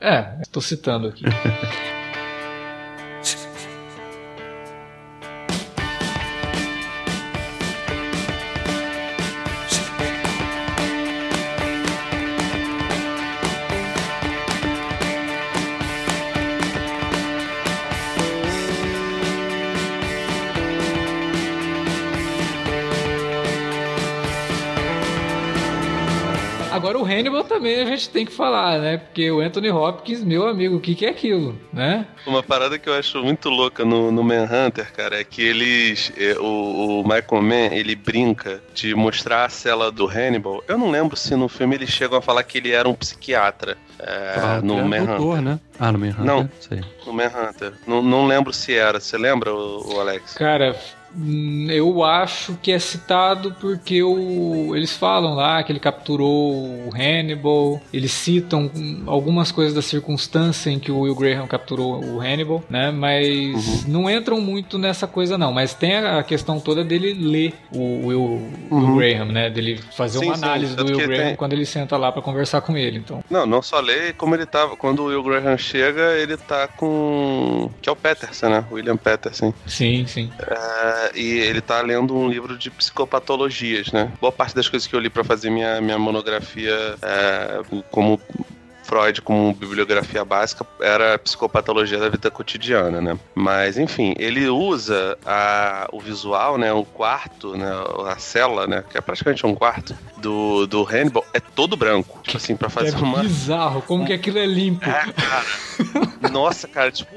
É, estou citando aqui. também a gente tem que falar, né? Porque o Anthony Hopkins, meu amigo, o que, que é aquilo, né? Uma parada que eu acho muito louca no, no Manhunter, cara, é que eles. É, o, o Michael Mann, ele brinca de mostrar a cela do Hannibal. Eu não lembro se no filme eles chegam a falar que ele era um psiquiatra. É, ah, no Manhunter. Doutor, né? Ah, no Manhunter? Não, sei. no Manhunter. Não, não lembro se era. Você lembra, o, o Alex? Cara, eu acho que é citado porque o, eles falam lá que ele capturou o Hannibal, eles citam algumas coisas da circunstância em que o Will Graham capturou o Hannibal, né? Mas uhum. não entram muito nessa coisa não, mas tem a questão toda dele ler o Will, uhum. Will Graham, né? Dele fazer sim, uma análise sim, do Will Graham tem... quando ele senta lá para conversar com ele, então. Não, não só ler, como ele tava, quando o Will Graham chega, ele tá com que é o Peterson, né? William Peterson. Sim, sim. É e ele tá lendo um livro de psicopatologias, né? Boa parte das coisas que eu li para fazer minha, minha monografia é, como Freud como bibliografia básica era a psicopatologia da vida cotidiana, né? Mas, enfim, ele usa a, o visual, né? O quarto, né? A cela, né? Que é praticamente um quarto do, do Hannibal, é todo branco. Tipo assim, pra fazer é uma... bizarro, como que aquilo é limpo. É, cara. Nossa, cara, tipo...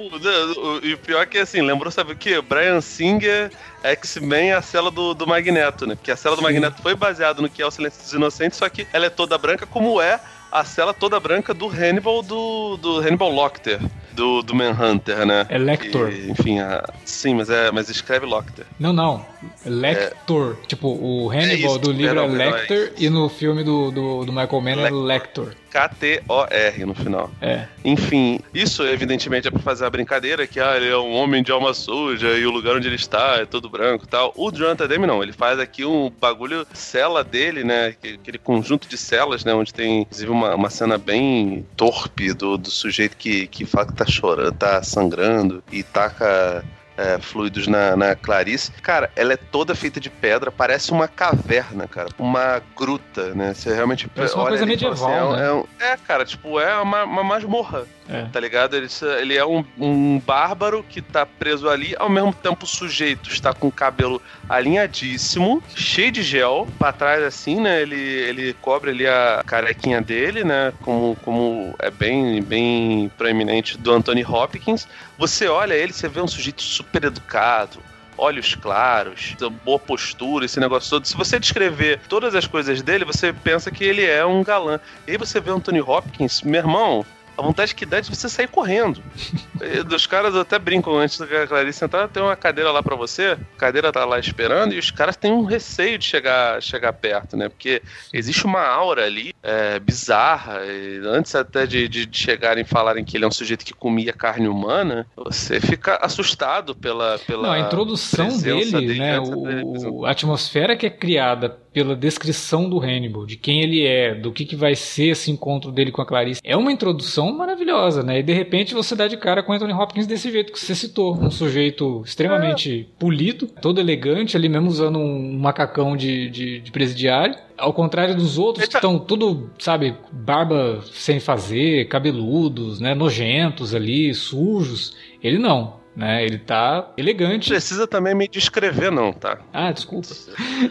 E o pior é que, assim, lembrou, sabe o quê? Brian Singer... X-Men é a cela do, do Magneto, né? Porque a cela do Magneto foi baseada no que é o Silêncio dos Inocentes, só que ela é toda branca, como é a cela toda branca do Hannibal do, do Hannibal Lecter, do, do Manhunter, né? É Lector. E, enfim, a, sim, mas, é, mas escreve Lecter. Não, não. Lector. É, tipo, o Hannibal é do livro é Lecter e no filme do, do, do Michael Mann é Lector. K-T-O-R no final. É. Enfim, isso evidentemente é pra fazer a brincadeira que ah, ele é um homem de alma suja e o lugar onde ele está é todo branco e tal. O Jonathan Demme não, ele faz aqui um bagulho cela dele, né? Aquele conjunto de celas, né? Onde tem, inclusive, uma, uma cena bem torpe do, do sujeito que, que fala que tá chorando, tá sangrando e taca é, fluidos na, na Clarice. Cara, ela é toda feita de pedra, parece uma caverna, cara. Uma gruta, né? Você realmente Parece uma olha coisa e fala medieval, assim, né? é, um- é, cara, tipo, é uma, uma masmorra. É. Tá ligado? Ele, ele é um, um bárbaro que tá preso ali, ao mesmo tempo o sujeito está com o cabelo alinhadíssimo, cheio de gel, pra trás assim, né? Ele, ele cobre ali a carequinha dele, né? Como, como é bem, bem proeminente do Anthony Hopkins. Você olha ele, você vê um sujeito super educado, olhos claros, boa postura, esse negócio todo. Se você descrever todas as coisas dele, você pensa que ele é um galã. E aí você vê o Anthony Hopkins, meu irmão. A vontade que dá é de você sair correndo. E Dos caras até brincam antes da Clarice entrar, tem uma cadeira lá pra você, a cadeira tá lá esperando, e os caras têm um receio de chegar, chegar perto, né? Porque existe uma aura ali é, bizarra. antes até de, de, de chegarem e falarem que ele é um sujeito que comia carne humana, você fica assustado pela. pela Não, a introdução dele, né? dele apresentar. O, a atmosfera que é criada pela descrição do Hannibal, de quem ele é, do que, que vai ser esse encontro dele com a Clarice, é uma introdução maravilhosa, né? E de repente você dá de cara com Anthony Hopkins desse jeito que você citou. Um sujeito extremamente polido, todo elegante, ali mesmo usando um macacão de, de, de presidiário. Ao contrário dos outros que estão tudo, sabe, barba sem fazer, cabeludos, né? Nojentos ali, sujos. Ele não. Né, ele tá Não elegante. precisa também me descrever, não, tá? Ah, desculpa.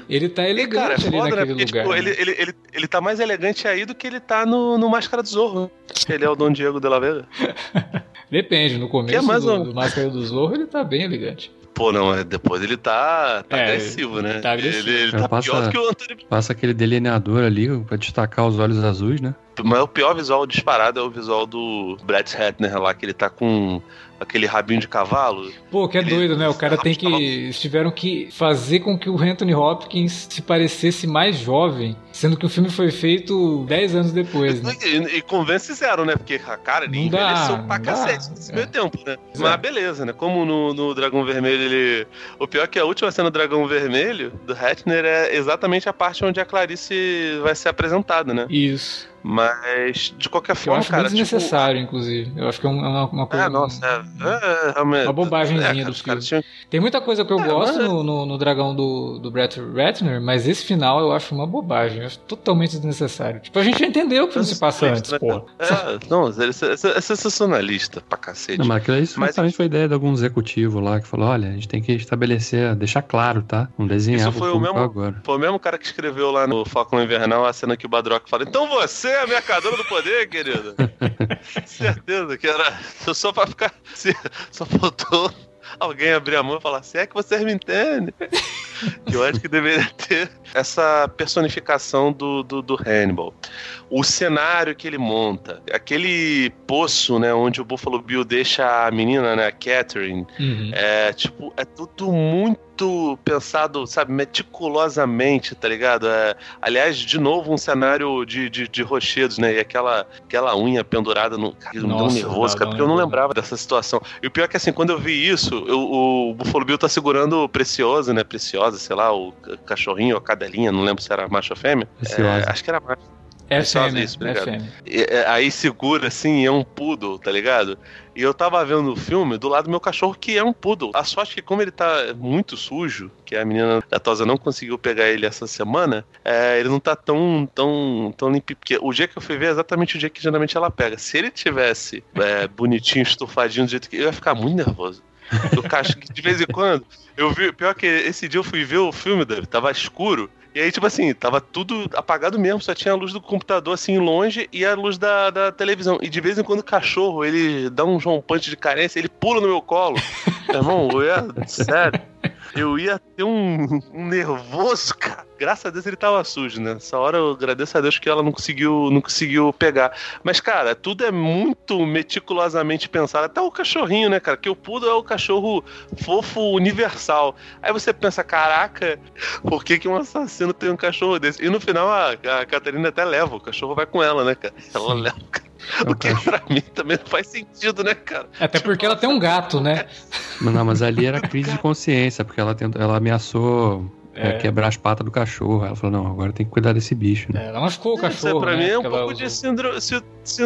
Ele tá elegante cara, é ali foda, né? naquele Porque, lugar. tipo, né? ele, ele, ele, ele tá mais elegante aí do que ele tá no, no Máscara do Zorro. Ele é o Dom Diego de la Vega. Depende, no começo Que é mais do, um- do Máscara do Zorro ele tá bem elegante. Pô, não, mas depois ele tá, tá É, agressivo, né? tá agressivo. Ele, ele É, tá passa- pior do que o Antônio. Passa aquele delineador ali pra destacar os olhos azuis, né? Mas o pior visual disparado é o visual do Brett Ratner lá, que ele tá com aquele rabinho de cavalo. Pô, que é Ele- doido, né? O cara tem que. Eles tiveram que fazer com que o Anthony Hopkins se parecesse mais jovem, sendo que o filme foi feito 10 anos depois, né? E, e convence zero, né? Porque a cara ele Não dá, envelheceu pra não dá. cacete nesse É. meio tempo, né? Exato. Mas beleza, né? Como no, no Dragão Vermelho ele. O pior é que a última cena do Dragão Vermelho, do Ratner, é exatamente a parte onde a Clarice vai ser apresentada, né? Isso. Mas, de qualquer Eu forma, acho cara. muito desnecessário, inclusive. Eu acho que é é uma, uma Tipo, coisa. é, nossa, é, é, é. Uma bobagemzinha é, dos filmes. tinham- Tem muita coisa que eu É, gosto mas- no, no, no Dragão do, do Brett Ratner, mas esse final eu acho uma bobagem. Acho totalmente desnecessário. Tipo, a gente já entendeu o que não se passa antes, pô. É, não, é, é sensacionalista pra cacete. Não, mas aquilo aí Mas- justamente foi ideia de algum executivo lá que falou: olha, a gente tem que estabelecer, deixar claro, tá? Não desenhar Isso foi o mesmo- agora. Foi o mesmo cara que escreveu lá no Falcão Invernal a cena que o Badrock fala: Então você é a mercadora do poder, querido. Certeza que era só pra ficar. Só faltou alguém abrir a mão e falar: Se é que vocês me entendem. Eu acho que deveria ter essa personificação do, do, do Hannibal. O cenário que ele monta, aquele poço, né, onde o Buffalo Bill deixa a menina, né, a Catherine, Uhum. é, tipo, é tudo muito pensado, sabe, meticulosamente, tá ligado? É, aliás, de novo, um cenário de, de, de rochedos, né? E aquela, aquela unha pendurada no. Cara, me deu um Nossa, nervoso, dá- cara, porque eu não nervoso. lembrava dessa situação. E o pior é que, assim, quando eu vi isso, eu- o Buffalo Bill tá segurando o Preciosa, né? Preciosa, sei lá, o ca- cachorrinho ou a cadelinha, não lembro se era macho ou fêmea. É, acho que era macho. É só fêmea, isso, é obrigado. E, é, aí segura assim, é um poodle, tá ligado? E eu tava vendo o filme do lado do meu cachorro, que é um poodle. A sorte é que, como ele tá muito sujo, que a menina da Tosa não conseguiu pegar ele essa semana, é, ele não tá tão, tão, tão limpo. Porque o dia que eu fui ver é exatamente o dia que geralmente ela pega. Se ele tivesse é, bonitinho, estufadinho do jeito que. Eu ia ficar muito nervoso. Acho que de vez em quando. Eu vi. Pior que esse dia eu fui ver o filme dele, tava escuro. E aí, tipo assim, tava tudo apagado mesmo, só tinha a luz do computador assim longe e a luz da, da televisão. E de vez em quando o cachorro, ele dá um João Punch de carência, ele pula no meu colo. Meu irmão, eu ia, sério. Eu ia ter um, um nervoso, cara. Graças a Deus ele tava sujo, né? Essa hora eu agradeço a Deus que ela não conseguiu, não conseguiu pegar. Mas, cara, tudo é muito meticulosamente pensado. Até o cachorrinho, né, cara? Que o Poodle é o cachorro fofo universal. Aí você pensa, caraca, por que, que um assassino tem um cachorro desse? E no final a, a Catarina até leva, o cachorro vai com ela, né, cara? Ela leva o cachorro. O que pra mim também não faz sentido, né, cara? Até porque ela tem um gato, né? Não, mas ali era crise de consciência, porque ela, tentou, ela ameaçou é. quebrar as patas do cachorro. Ela falou, não, agora tem que cuidar desse bicho, né? É, ela machucou o cachorro. Isso pra né? mim é um pouco de síndrome,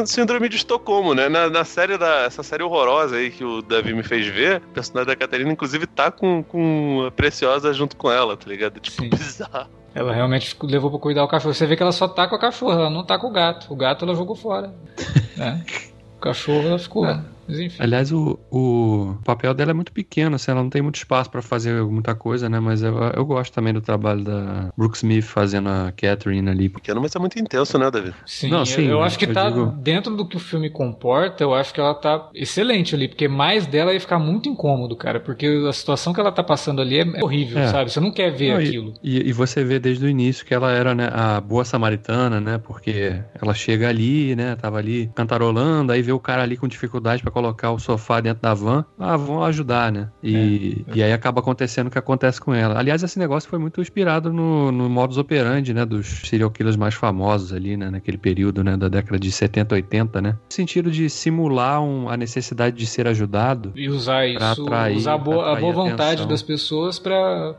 síndrome de Estocolmo, né? Na, na, série da. Essa série horrorosa aí que o Davi me fez ver, o personagem da Catarina, inclusive, tá com, com a Preciosa junto com ela, tá ligado? Tipo, Sim. bizarro. Ela realmente levou pra cuidar o cachorro. Você vê que ela só tá com a cachorra, ela não tá com o gato. O gato ela jogou fora. né? O cachorro ela ficou. É. Mas enfim. Aliás, o, o papel dela é muito pequeno, assim, ela não tem muito espaço para fazer muita coisa, né? Mas eu, eu gosto também do trabalho da Brooke Smith fazendo a Catherine ali. Pequeno, mas é muito intenso, né, David? Sim, não, sim eu, eu acho que eu tá digo... dentro do que o filme comporta, eu acho que ela tá excelente ali, porque mais dela ia ficar muito incômodo, cara, porque a situação que ela tá passando ali é, horrível, é. sabe? Você não quer ver não, aquilo. E, e, você vê desde o início que ela era né, a boa samaritana, né? Porque ela chega ali, né? Tava ali cantarolando, aí vê o cara ali com dificuldade para colocar o sofá dentro da van, ah, vão ajudar, né? E, é, e aí acaba acontecendo o que acontece com ela. Aliás, esse negócio foi muito inspirado no, no modus operandi, né? Dos serial killers mais famosos ali, né? Naquele período, né? Da década de 70, 80, né? No sentido de simular um, a necessidade de ser ajudado. E usar isso, atrair, usar a boa, a boa vontade das pessoas para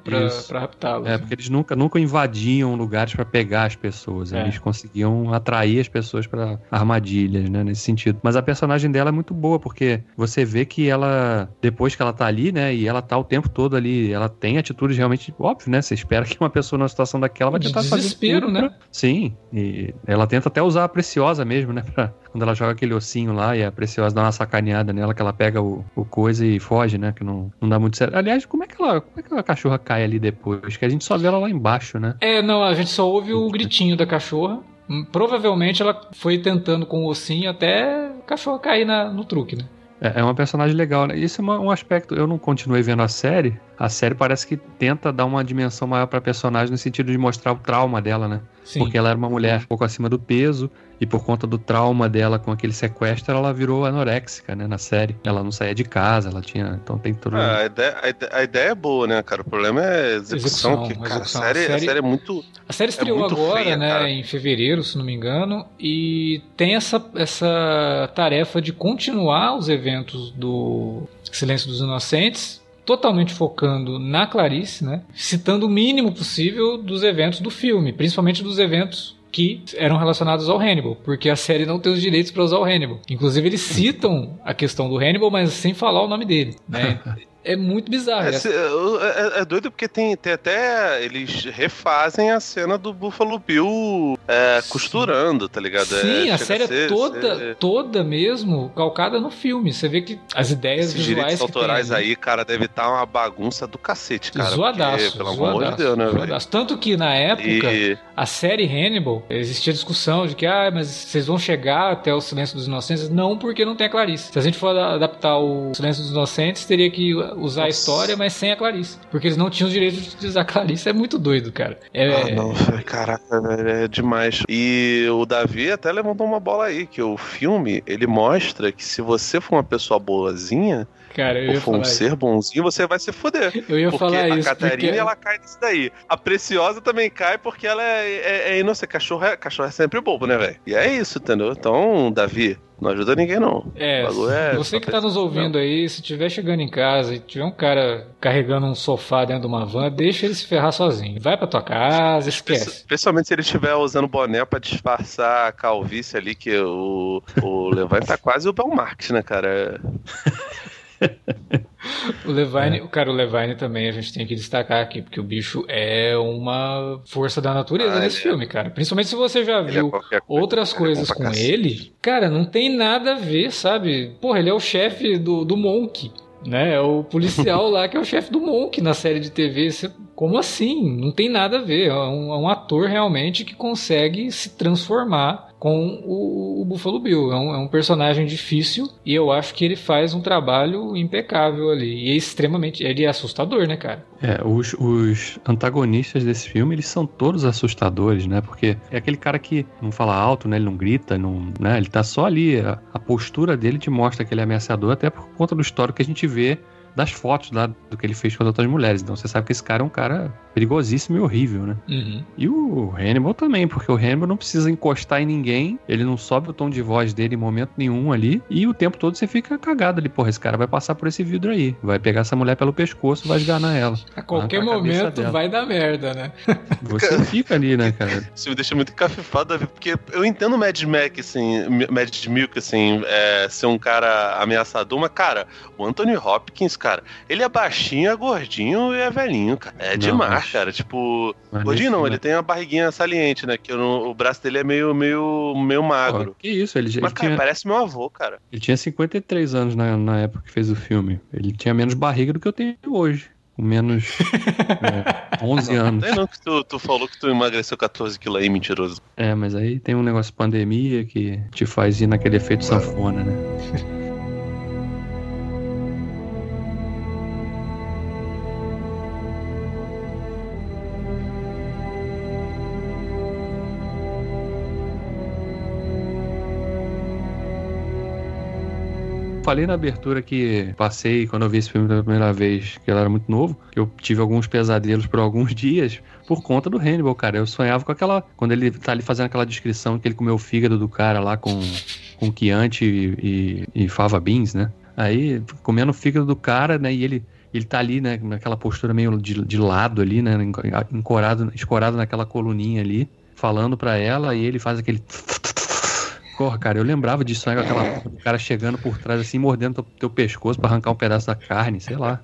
raptá-los. É, né? porque eles nunca, nunca invadiam lugares para pegar as pessoas. É. Eles conseguiam atrair as pessoas para armadilhas, né? Nesse sentido. Mas a personagem dela é muito boa, porque você vê que ela, depois que ela tá ali, né, e ela tá o tempo todo ali, ela tem atitudes realmente, óbvio, né? Você espera que uma pessoa numa situação daquela vai tentar de desespero, fazer. Desespero, né? Sim, e ela tenta até usar a preciosa mesmo, né? Pra, quando ela joga aquele ossinho lá e a preciosa dá uma sacaneada nela, que ela pega o, o coisa e foge, né? Que não, não dá muito certo. Aliás, como é que ela, como é que a cachorra cai ali depois? Que a gente só vê ela lá embaixo, né? É, não, a gente só ouve o gritinho da cachorra. Provavelmente ela foi tentando com o ossinho até a cachorra cair na, no truque, né? É, é uma personagem legal, né? Isso é uma, um aspecto. Eu não continuei vendo a série. A série parece que tenta dar uma dimensão maior pra personagem no sentido de mostrar o trauma dela, né? Sim. Porque ela era uma mulher um pouco acima do peso e por conta do trauma dela com aquele sequestro, ela virou anoréxica, né, na série. Ela não saía de casa, ela tinha, então tem tudo... Ah, a, ideia, a, ideia, a, ideia, é boa, né, cara? O problema é a execução, execução que, cara, execução. A, série, a, série, a série é muito... A série estreou é agora, feia, né, cara. em fevereiro, se não me engano, e tem essa, essa tarefa de continuar os eventos do Silêncio dos Inocentes, totalmente focando na Clarice, né? Citando o mínimo possível dos eventos do filme, principalmente dos eventos que eram relacionados ao Hannibal, porque a série não tem os direitos para usar o Hannibal. Inclusive eles citam a questão do Hannibal, mas sem falar o nome dele, né? é muito bizarro. É, é, é, doido porque tem, tem até. Eles refazem a cena do Buffalo Bill é, costurando, tá ligado? Sim, é, a série é toda, ser... toda mesmo calcada no filme. Você vê que as ideias Esses visuais. Direitos autorais aí, cara, deve estar tá uma bagunça do cacete, cara. Zoadaço. Porque, pelo zoadaço, amor de Deus, né, zoadaço. Tanto que na época, e... a série Hannibal, existia discussão de que, ah, mas vocês vão chegar até o Silêncio dos Inocentes? Não, porque não tem a Clarice. Se a gente for adaptar o Silêncio dos Inocentes, teria que usar Nossa. a história, mas sem a Clarice. Porque eles não tinham os direitos de utilizar a Clarice. É muito doido, cara. É... Ah, não, caraca, velho, é demais. E o Davi até levantou uma bola aí, que o filme, ele mostra que se você for uma pessoa boazinha, Cara, eu ia for um ser bonzinho, você vai se foder. Eu ia porque falar a isso. A Catarina, porque... ela cai nisso daí. A Preciosa também cai porque ela é, é, é inocente. Cachorro é, cachorro é sempre bobo, né, velho? E é isso, entendeu? Então, Davi, não ajuda ninguém, não. É, é você que tá nos ouvindo aí, se tiver chegando em casa e tiver um cara carregando um sofá dentro de uma van, deixa ele se ferrar sozinho. Vai pra tua casa, esquece. Especialmente se ele estiver usando boné pra disfarçar a calvície ali, que o, o Levante tá quase o Belmarx, né, cara? o Levine, é. cara, o Levine também a gente tem que destacar aqui, porque o bicho é uma força da natureza ah, nesse é. filme, cara. Principalmente se você já é viu é outras coisas com ele, cara, não tem nada a ver, sabe? Porra, ele é o chefe do, do Monk. Né, é o policial lá que é o chefe do Monk na série de TV. Você, como assim? Não tem nada a ver. É um, é um ator realmente que consegue se transformar com o, o Buffalo Bill. É um, é um, personagem difícil e eu acho que ele faz um trabalho impecável ali. E é extremamente. Ele é assustador, né, cara? É, os, os antagonistas desse filme, eles são todos assustadores, né? Porque é aquele cara que não fala alto, né? Ele não grita, não, né? Ele tá só ali. A, a postura dele te mostra que ele é ameaçador, até por conta do histórico que a gente vê das fotos lá do que ele fez com as outras mulheres. Então você sabe que esse cara é um cara perigosíssimo e horrível, né? Uhum. E o Hannibal também, porque o Hannibal não precisa encostar em ninguém, ele não sobe o tom de voz dele em momento nenhum ali, e o tempo todo você fica cagado ali, porra, esse cara vai passar por esse vidro aí, vai pegar essa mulher pelo pescoço, vai esganar ela. A qualquer momento vai dar merda, né? Você fica ali, né, cara? Isso me deixa muito cafifado, porque eu entendo o Mad Mac, assim, Mad Milk, assim, é, ser um cara ameaçador, mas, cara, o Anthony Hopkins, cara, ele é baixinho, é gordinho e é velhinho, cara. É não, demais. Cara. Tipo, gordinho não, ele tem uma barriguinha saliente, né? Que o braço dele é meio, meio, meio magro. Oh, que isso, ele, Mas, ele cara, tinha... parece meu avô, cara. Ele tinha 53 anos na, na época que fez o filme. Ele tinha menos barriga do que eu tenho hoje com menos é, 11 não, anos. Não, não que tu, tu, falou que tu emagreceu 14 quilos aí, mentiroso. É, mas aí tem um negócio de pandemia que te faz ir naquele efeito sanfona, né? falei na abertura que passei quando eu vi esse filme pela primeira vez, que eu era muito novo, que eu tive alguns pesadelos por alguns dias por conta do Hannibal, cara. Eu sonhava com aquela. Quando ele tá ali fazendo aquela descrição que ele comeu o fígado do cara lá com, com Chianti e, e, e fava beans, né? Aí, comendo o fígado do cara, né? E ele ele tá ali, né, naquela postura meio de, de lado ali, né, encorado, escorado naquela coluninha ali, falando para ela, e ele faz aquele Porra, cara, eu lembrava disso, né? Aquela o cara chegando por trás, assim, mordendo teu, teu pescoço pra arrancar um pedaço da carne, sei lá.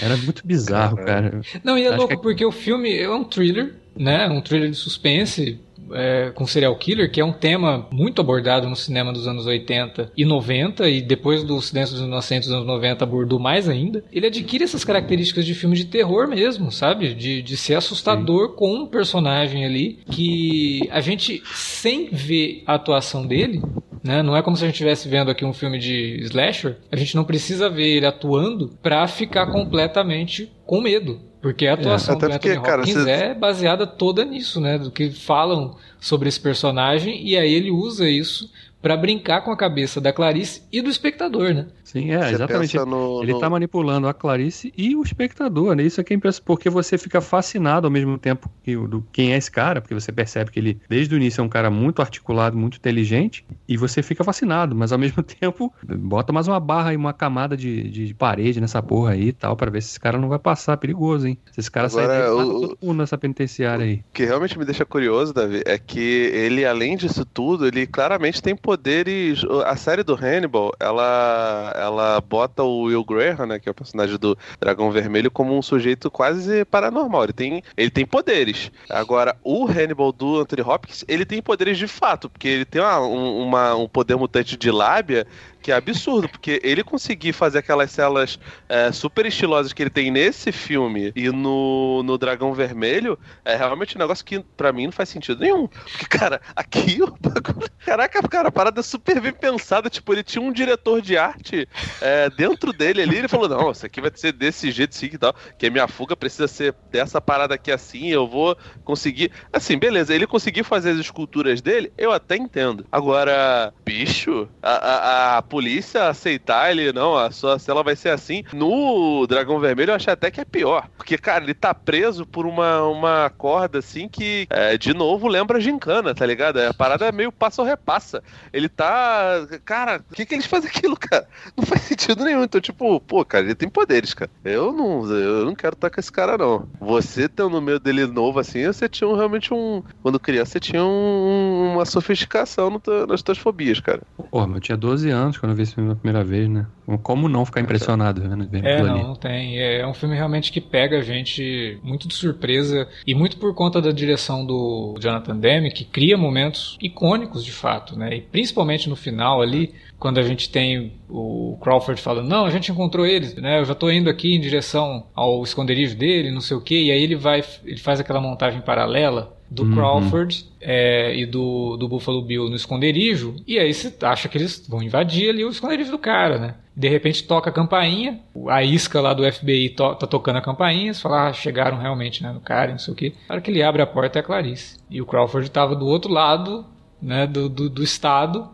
Era muito bizarro, cara. Não, e é Acho louco que... porque o filme é um thriller, né? Um thriller de suspense é, com serial killer, que é um tema muito abordado no cinema dos anos 80 e 90, e depois do Silêncio dos Inocentes dos anos 90 abordou mais ainda. Ele adquire essas características de filme de terror mesmo, sabe? De, de ser assustador Sim. com um personagem ali que a gente, sem ver a atuação dele, né? Não é como se a gente estivesse vendo aqui um filme de slasher. A gente não precisa ver ele atuando para ficar completamente com medo. Porque a atuação é, do Anthony porque, Hopkins cara, é baseada toda nisso, né? Do que falam sobre esse personagem, e aí ele usa isso para brincar com a cabeça da Clarice e do espectador, né? Sim, é, você exatamente. No, ele está manipulando a Clarice e o espectador, né? Isso é que é impressionante, porque você fica fascinado ao mesmo tempo que, do quem é esse cara, porque você percebe que ele, desde o início, é um cara muito articulado, muito inteligente, e você fica fascinado, mas ao mesmo tempo, bota mais uma barra e uma camada de, de parede nessa porra aí e tal, para ver se esse cara não vai passar, perigoso, hein? Se esse cara Agora, sair daí, o, todo mundo nessa penitenciária aí. O que realmente me deixa curioso, Davi, é que ele, além disso tudo, ele claramente tem poderes. A série do Hannibal, ela, ela bota o Will Graham, né, que é o personagem do Dragão Vermelho, como um sujeito quase paranormal. Ele tem, ele tem poderes. Agora, o Hannibal do Anthony Hopkins, ele tem poderes de fato, porque ele tem uma, uma, um poder mutante de lábia que é absurdo, porque ele conseguir fazer aquelas celas é, super estilosas que ele tem nesse filme e no, no Dragão Vermelho, é realmente um negócio que para mim não faz sentido nenhum. Porque, cara, aqui o bagulho. Caraca, cara, a parada é super bem pensada. Tipo, ele tinha um diretor de arte é, dentro dele ali. Ele falou: Não, isso aqui vai ser desse jeito, sim, e tal. Que a minha fuga precisa ser dessa parada aqui assim. Eu vou conseguir. Assim, beleza, ele conseguiu fazer as esculturas dele, eu até entendo. Agora, bicho, a, a, a polícia aceitar ele, não, a sua cela vai ser assim. No Dragão Vermelho eu achei até que é pior. Porque, cara, ele tá preso por uma, uma corda assim que, é, de novo, lembra gincana, tá ligado? A parada é meio passa ou repassa. Ele tá. Cara, o que, que eles fazem aquilo, cara? Não faz sentido nenhum. Então, tipo, pô, cara, ele tem poderes, cara. Eu não, eu não quero estar com esse cara, não. Você tendo no meio dele novo assim, você tinha um, realmente um. Quando criança, você tinha um, uma sofisticação no nas tuas fobias, cara. Mas eu tinha 12 anos quando eu vi esse filme pela primeira vez, né? Como não ficar impressionado vendo, vendo É, não, não tem. É um filme realmente que pega a gente muito de surpresa e muito por conta da direção do Jonathan Demme, que cria momentos icônicos de fato, né? E principalmente no final ali, quando a gente tem o Crawford falando, não, a gente encontrou eles, né? Eu já tô indo aqui em direção ao esconderijo dele, não sei o quê, e aí ele vai, ele faz aquela montagem paralela do uhum. Crawford é, e do, do Buffalo Bill no esconderijo, e aí você acha que eles vão invadir ali o esconderijo do cara, né? De repente toca a campainha, a isca lá do FBI to tá tocando a campainha, você fala, ah, chegaram realmente, né, no cara, não sei o que. Na hora que ele abre a porta é a Clarice. E o Crawford tava do outro lado, né, do, do, do estado,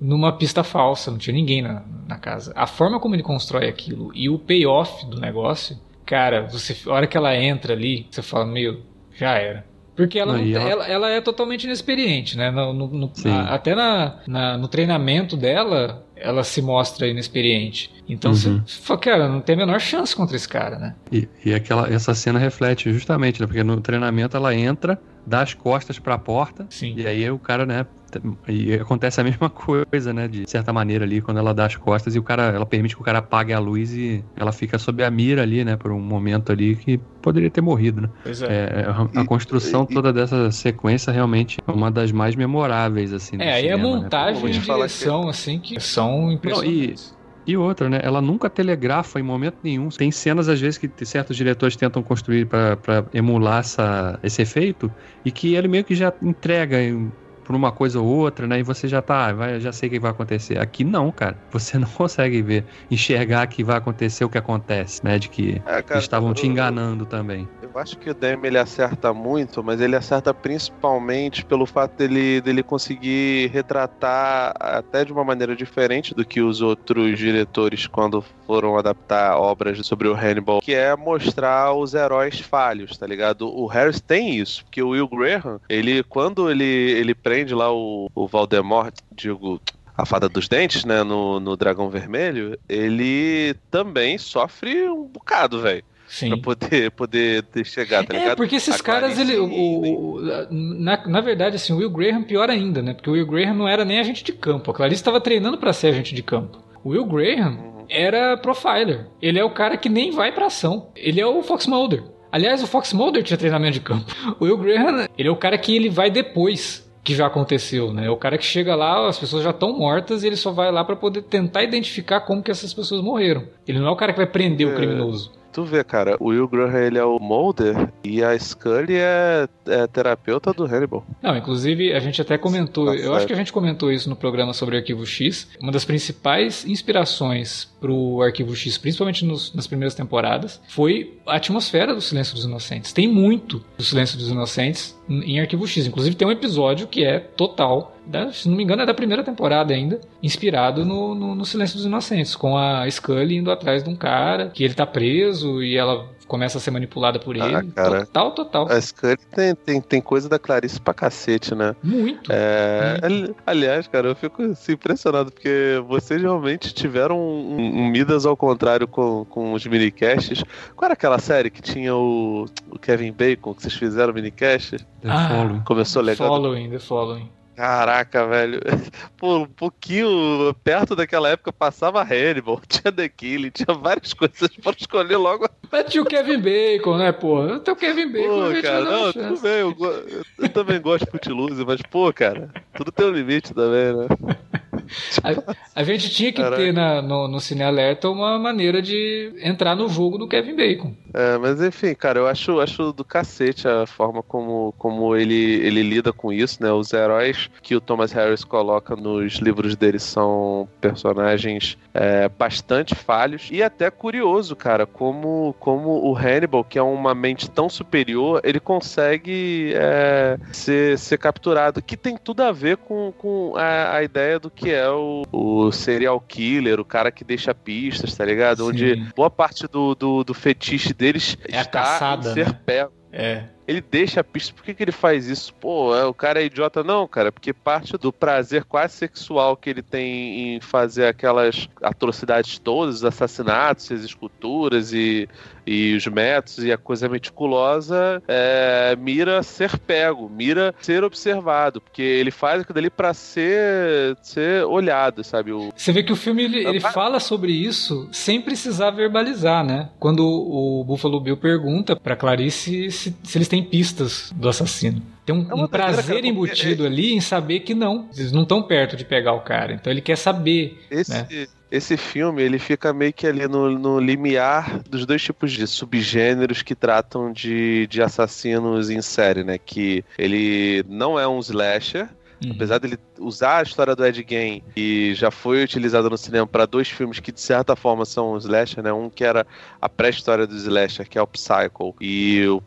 numa pista falsa, não tinha ninguém na, na casa. A forma como ele constrói aquilo e o payoff do negócio, cara, você, a hora que ela entra ali, você fala, meu, já era. Porque ela, não, ela... Ela, ela... é totalmente inexperiente, né? No, no, no a, até na, na, no treinamento dela, ela se mostra inexperiente. Então uhum. você fala, cara, não tem a menor chance contra esse cara, né? E, e aquela, essa cena reflete justamente, né? Porque no treinamento ela entra, dá as costas para a porta, Sim. e aí o cara, né, e acontece a mesma coisa, né? De certa maneira ali, quando ela dá as costas e o cara, ela permite que o cara apague a luz e ela fica sob a mira ali, né? Por um momento ali que poderia ter morrido, né? Pois é. é a, a, construção e, toda dessa sequência realmente é uma das mais memoráveis, assim. É, aí a né? montagem né? e direção, que... assim, que são impressionantes. Não, e... E outra, né? Ela nunca telegrafa em momento nenhum. Tem cenas, às vezes, que certos diretores tentam construir para emular essa, esse efeito e que ele meio que já entrega em por uma coisa ou outra, né? E você já tá, vai, já sei o que vai acontecer. Aqui não, cara. Você não consegue ver, enxergar que vai acontecer o que acontece, né? De que é, cara, estavam eu, te enganando também. Eu acho que o Demi ele acerta muito, mas ele acerta principalmente pelo fato dele, dele conseguir retratar até de uma maneira diferente do que os outros diretores quando foram adaptar obras sobre o Hannibal, que é mostrar os heróis falhos, tá ligado? O Harris tem isso, porque o Will Graham, ele quando ele ele prende lá o, o Valdemort, digo, a Fada dos Dentes, né, no, no Dragão Vermelho, ele também sofre um bocado, velho. Sim. Pra poder, poder chegar, tá é, ligado? É, porque esses a caras, ele. O, o, na, na verdade, assim, o Will Graham pior ainda, né? Porque o Will Graham não era nem agente de campo. A Clarice estava treinando para ser agente de campo. O Will Graham uhum. era profiler. Ele é o cara que nem vai pra ação. Ele é o Fox Mulder. Aliás, o Fox Mulder tinha treinamento de campo. O Will Graham, ele é o cara que ele vai depois que já aconteceu, né? O cara que chega lá, as pessoas já estão mortas e ele só vai lá para poder tentar identificar como que essas pessoas morreram. Ele não é o cara que vai prender é. o criminoso. Tu vê, cara, o Will Graham ele é o Mulder e a Scully é, é terapeuta do Hannibal. Não, inclusive a gente até comentou, tá eu acho que a gente comentou isso no programa sobre Arquivo X. Uma das principais inspirações pro Arquivo X, principalmente nos, nas primeiras temporadas, foi a atmosfera do Silêncio dos Inocentes. Tem muito do Silêncio dos Inocentes em Arquivo X. Inclusive tem um episódio que é total, da, se não me engano é da primeira temporada ainda, inspirado no, no, no, Silêncio dos Inocentes, com a Scully indo atrás de um cara, que ele tá preso e ela começa a ser manipulada por ah, ele. Cara, total, total. A Scully tem, tem, tem coisa da Clarice pra cacete, né? Muito. É, muito. aliás, cara, eu fico assim, impressionado, porque vocês realmente tiveram um, um, Midas ao contrário com, com os minicasts. Qual era aquela série que tinha o, o Kevin Bacon, que vocês fizeram minicast? The ah, Following. Começou legal. The Following, The Following. Caraca, velho. Pô, um pouquinho perto daquela época passava Hannibal, tinha The Killing, tinha várias coisas para escolher logo. Mas tinha o Kevin Bacon, né, pô? Tem o Kevin Bacon. Pô, cara, não, tudo bem, eu, eu, também gosto de Footloose, mas, pô, cara, tudo tem um limite também, né? A, a, gente tinha que Caraca. ter na, no, no Cine Alerta uma maneira de entrar no jogo do Kevin Bacon. É, mas enfim, cara, eu acho, acho do cacete a forma como, como ele, ele lida com isso, né? Os heróis que o Thomas Harris coloca nos livros dele são personagens é, bastante falhos e até curioso, cara, como, como o Hannibal, que é uma mente tão superior, ele consegue é, ser, ser capturado, que tem tudo a ver com, com a, a ideia do que é o, o serial killer, o cara que deixa pistas, tá ligado? Sim. Onde boa parte do, do, do fetiche deles é está a caçada, em ser né? pego. É ele deixa a pista. Por que, que ele faz isso? Pô, é, o cara é idiota, não, cara. Porque parte do prazer quase sexual que ele tem em fazer aquelas atrocidades todas, os assassinatos, as esculturas e, e os métodos e a coisa meticulosa, é, mira ser pego, mira ser observado. Porque ele faz aquilo ali pra ser, ser olhado, sabe? O... Você vê que o filme ele, ele fala sobre isso sem precisar verbalizar, né? Quando o Buffalo Bill pergunta pra Clarice se, se eles têm pistas do assassino. Tem um, é um prazer embutido é... ali em saber que não, eles não estão perto de pegar o cara. Então ele quer saber. Esse, né? esse filme ele fica meio que ali no, no limiar dos dois tipos de subgêneros que tratam de, de assassinos em série, né? Que ele não é um slasher, Uhum. Apesar dele usar a história do Ed Gein e já foi utilizado no cinema para dois filmes que de certa forma são slasher, né? Um que era a pré-história do slasher, que é o Psycho, e o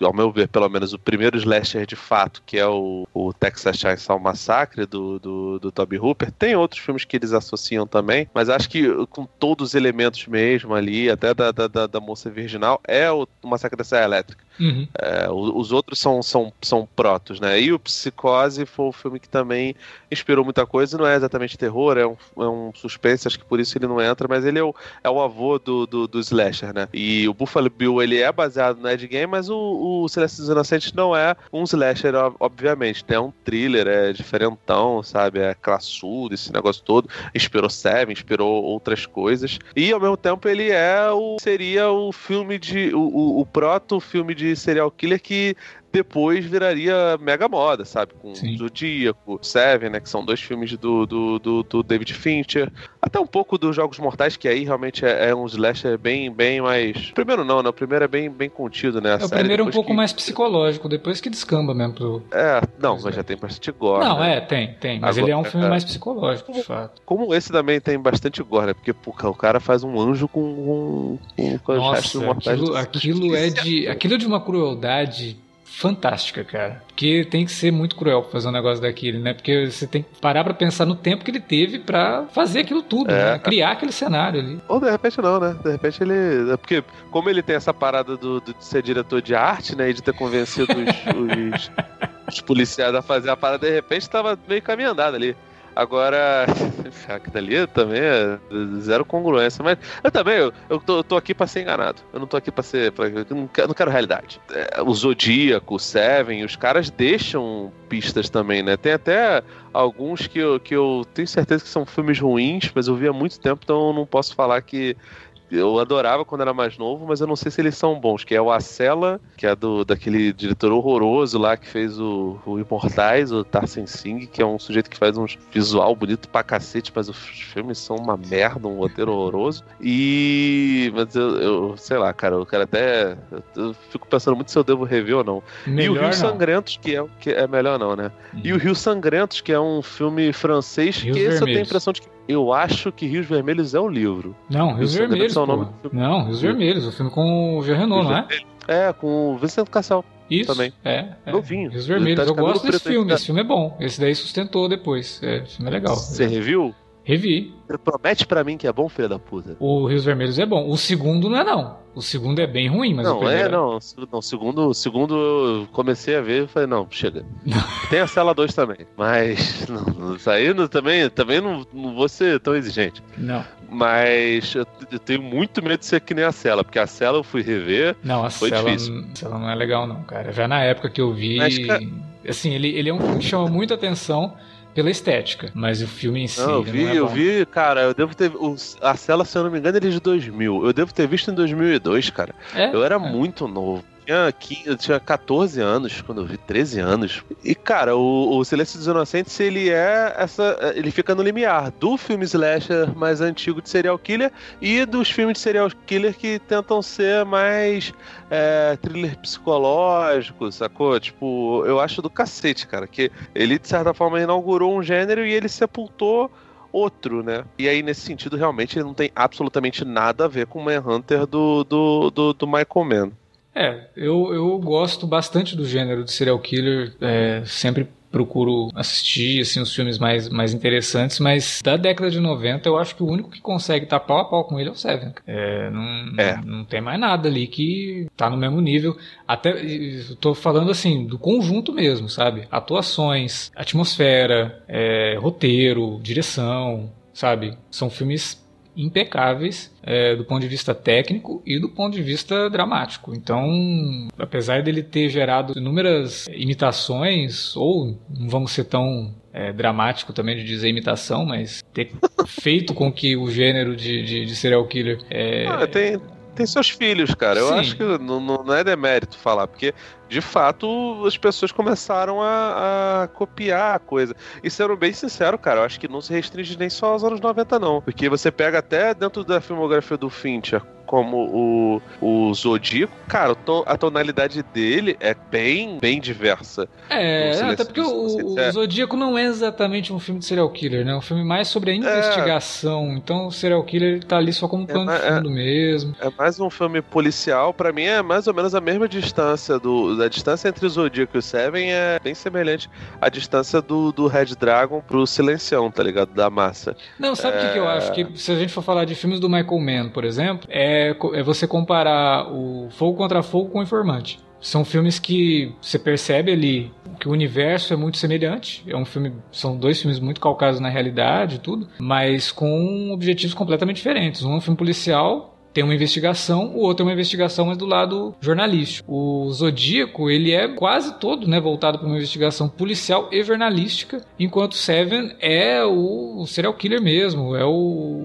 ao meu ver, pelo menos, o primeiro slasher de fato, que é o, o Texas Chainsaw Massacre do, do, do Toby Hooper. Tem outros filmes que eles associam também, mas acho que com todos os elementos mesmo ali, até da, da, da moça virginal, é o, o Massacre da Serra Elétrica. Uhum. É, os outros são, são, são protos, né? E o Psicose foi um filme que também inspirou muita coisa. Não é exatamente terror, é um, é um suspense, acho que por isso ele não entra, mas ele é o, é o avô do, do, do slasher, né? E o Buffalo Bill, ele é baseado no Ed Game, mas o, o Celeste dos Inocentes não é um slasher, obviamente. É um thriller, é diferentão, sabe? É classudo, esse negócio todo. Inspirou Seven, inspirou outras coisas. E ao mesmo tempo ele é o. seria o filme de. o, o, o proto-filme de serial killer que depois viraria mega moda, sabe? Com Sim. Zodíaco, Seven, né? Que são dois filmes do, do, do, do, David Fincher. Até um pouco dos Jogos Mortais, que aí realmente é, é um slasher bem, bem mais... Primeiro não, né? O primeiro é bem, bem contido, né? É, o primeiro é um pouco que... mais psicológico, depois que descamba mesmo pro... É, não, mas já tem bastante gore, Não, né? é, tem, tem. Mas Agora, ele é um filme é, mais psicológico, de fato. Como esse também tem bastante gore, né? Porque pô, o cara faz um anjo com, com, com Nossa. Aquilo, aquilo é de... Aquilo é de uma crueldade fantástica, cara. Porque tem que ser muito cruel fazer um negócio daquele, né? Porque você tem que parar pra pensar no tempo que ele teve para fazer aquilo tudo, é. né? Criar aquele cenário ali. Ou de repente não, né? De repente ele. É porque, como ele tem essa parada do, do de ser diretor de arte, né? E de ter convencido os, os, os policiais a fazer a parada, de repente tava meio caminho andado ali. Agora, aquilo dali também é zero congruência. Mas eu também, eu, eu, tô, eu tô aqui pra ser enganado. Eu não tô aqui pra ser. Pra, eu não, quero, não quero realidade. É, o Zodíaco, o Seven, os caras deixam pistas também, né? Tem até alguns que eu, que eu tenho certeza que são filmes ruins, mas eu vi há muito tempo, então eu não posso falar que eu adorava quando era mais novo, mas eu não sei se eles são bons, que é o Acela, que é do daquele diretor horroroso lá que fez o, o Imortais, o Tarsen Singh, que é um sujeito que faz um visual bonito pra cacete, mas os filmes são uma merda, um roteiro horroroso. E. Mas eu, eu sei lá, cara, eu quero até. Eu fico pensando muito se eu devo rever ou não. Melhor e o Rio não. Sangrentos, que é, que é melhor não, né? Hum. E o Rio Sangrentos, que é um filme francês, Rios que esse eu tenho a impressão de que eu acho que Rios Vermelhos é o livro. Não, Rios, Vermelhos. É o nome Não, Rios Vermelhos, o filme com o Jean Renault, não é? É, com o Vicente Cassel. Isso, também. É, é. Novinho. Rios Vermelhos. Eu gosto desse filme. Esse filme é bom. Esse daí sustentou depois. É, esse filme é legal. Você reviu? Revi. Promete para mim que é bom, filho da puta. O Rios Vermelhos é bom. O segundo não é, não. O segundo é bem ruim, mas não, o primeiro... É, não, não. segundo, o segundo eu comecei a ver e falei, não, chega. Tem a cela 2 também, mas não, isso aí não, também, também não, não vou ser tão exigente. Não. Mas eu, eu, tenho muito medo de ser que nem a cela, porque a cela eu fui rever. Não, a foi cela, difícil. a cela não é legal, não, cara. Já na época que eu vi. Mas, cara... Assim, ele, ele é um filme que chama muita atenção pela estética, mas o filme em si. Não, eu vi, não é eu vi, cara, eu devo ter. a cela, se eu não me engano, ele é de 2000. Eu devo ter visto em 2002, cara. É? Eu era é. muito novo tinha, 15, eu tinha 14 anos quando eu vi, 13 anos. E, cara, o, o Silêncio dos Inocentes, ele é essa. Ele fica no limiar do filme slasher mais antigo de serial killer e dos filmes de serial killer que tentam ser mais é, thriller psicológico, sacou? Tipo, eu acho do cacete, cara, que ele, de certa forma, inaugurou um gênero e ele sepultou outro, né? E aí, nesse sentido, realmente, ele não tem absolutamente nada a ver com o Manhunter do, do, do, do Michael Mann. É, eu, eu gosto bastante do gênero de serial killer, é, sempre procuro assistir assim, os filmes mais, mais interessantes, mas da década de 90 eu acho que o único que consegue estar pau a pau com ele é o Seven. É, não, é. não tem mais nada ali que tá no mesmo nível. Até tô falando assim, do conjunto mesmo, sabe? Atuações, atmosfera, é, roteiro, direção, sabe? São filmes impecáveis é, do ponto de vista técnico e do ponto de vista dramático. Então, apesar dele ter gerado inúmeras imitações, ou não vamos ser tão é, dramático também de dizer imitação, mas ter feito com que o gênero de, de, de serial killer. É... Ah, tem, tem seus filhos, cara. Eu Sim. acho que não, não é demérito falar, porque de fato, as pessoas começaram a, a, copiar a coisa. E sendo bem sincero, cara, eu acho que não se restringe nem só aos anos 90, não. Porque você pega até dentro da filmografia do Fincher, como o, o Zodíaco, cara, a tonalidade dele é bem, bem diversa. É, até porque o, o é. Zodíaco não é exatamente um filme de serial killer, né? É um filme mais sobre a investigação. É. Então o serial killer tá ali só como plano é, de fundo mesmo. É mais um filme policial. para mim é mais ou menos a mesma distância do. A distância entre o Zodíaco e o Seven é bem semelhante à distância do, do Red Dragon pro Silencião, tá ligado? Da massa. Não, sabe o que, que eu acho? Que se a gente for falar de filmes do Michael Mann, por exemplo, é é, é você comparar o Fogo contra Fogo com o Informante. São filmes que você percebe ali que o universo é muito semelhante. É um filme, são dois filmes muito calcados na realidade, tudo, mas com objetivos completamente diferentes. Um é um filme policial tem uma investigação, o outro é uma investigação mas do lado jornalístico. O Zodíaco, ele é quase todo, né, voltado para uma investigação policial e jornalística, enquanto Seven é o, serial killer mesmo, é o,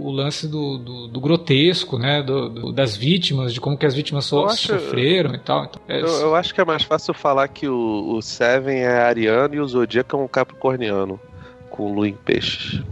o lance do, do, do, grotesco, né, do, do, das vítimas, de como que as vítimas so, acho, sofreram e tal. Então, é eu, eu, acho que é mais fácil falar que o, o Seven é ariano e o Zodíaco é um capricorniano, com lua em peixes.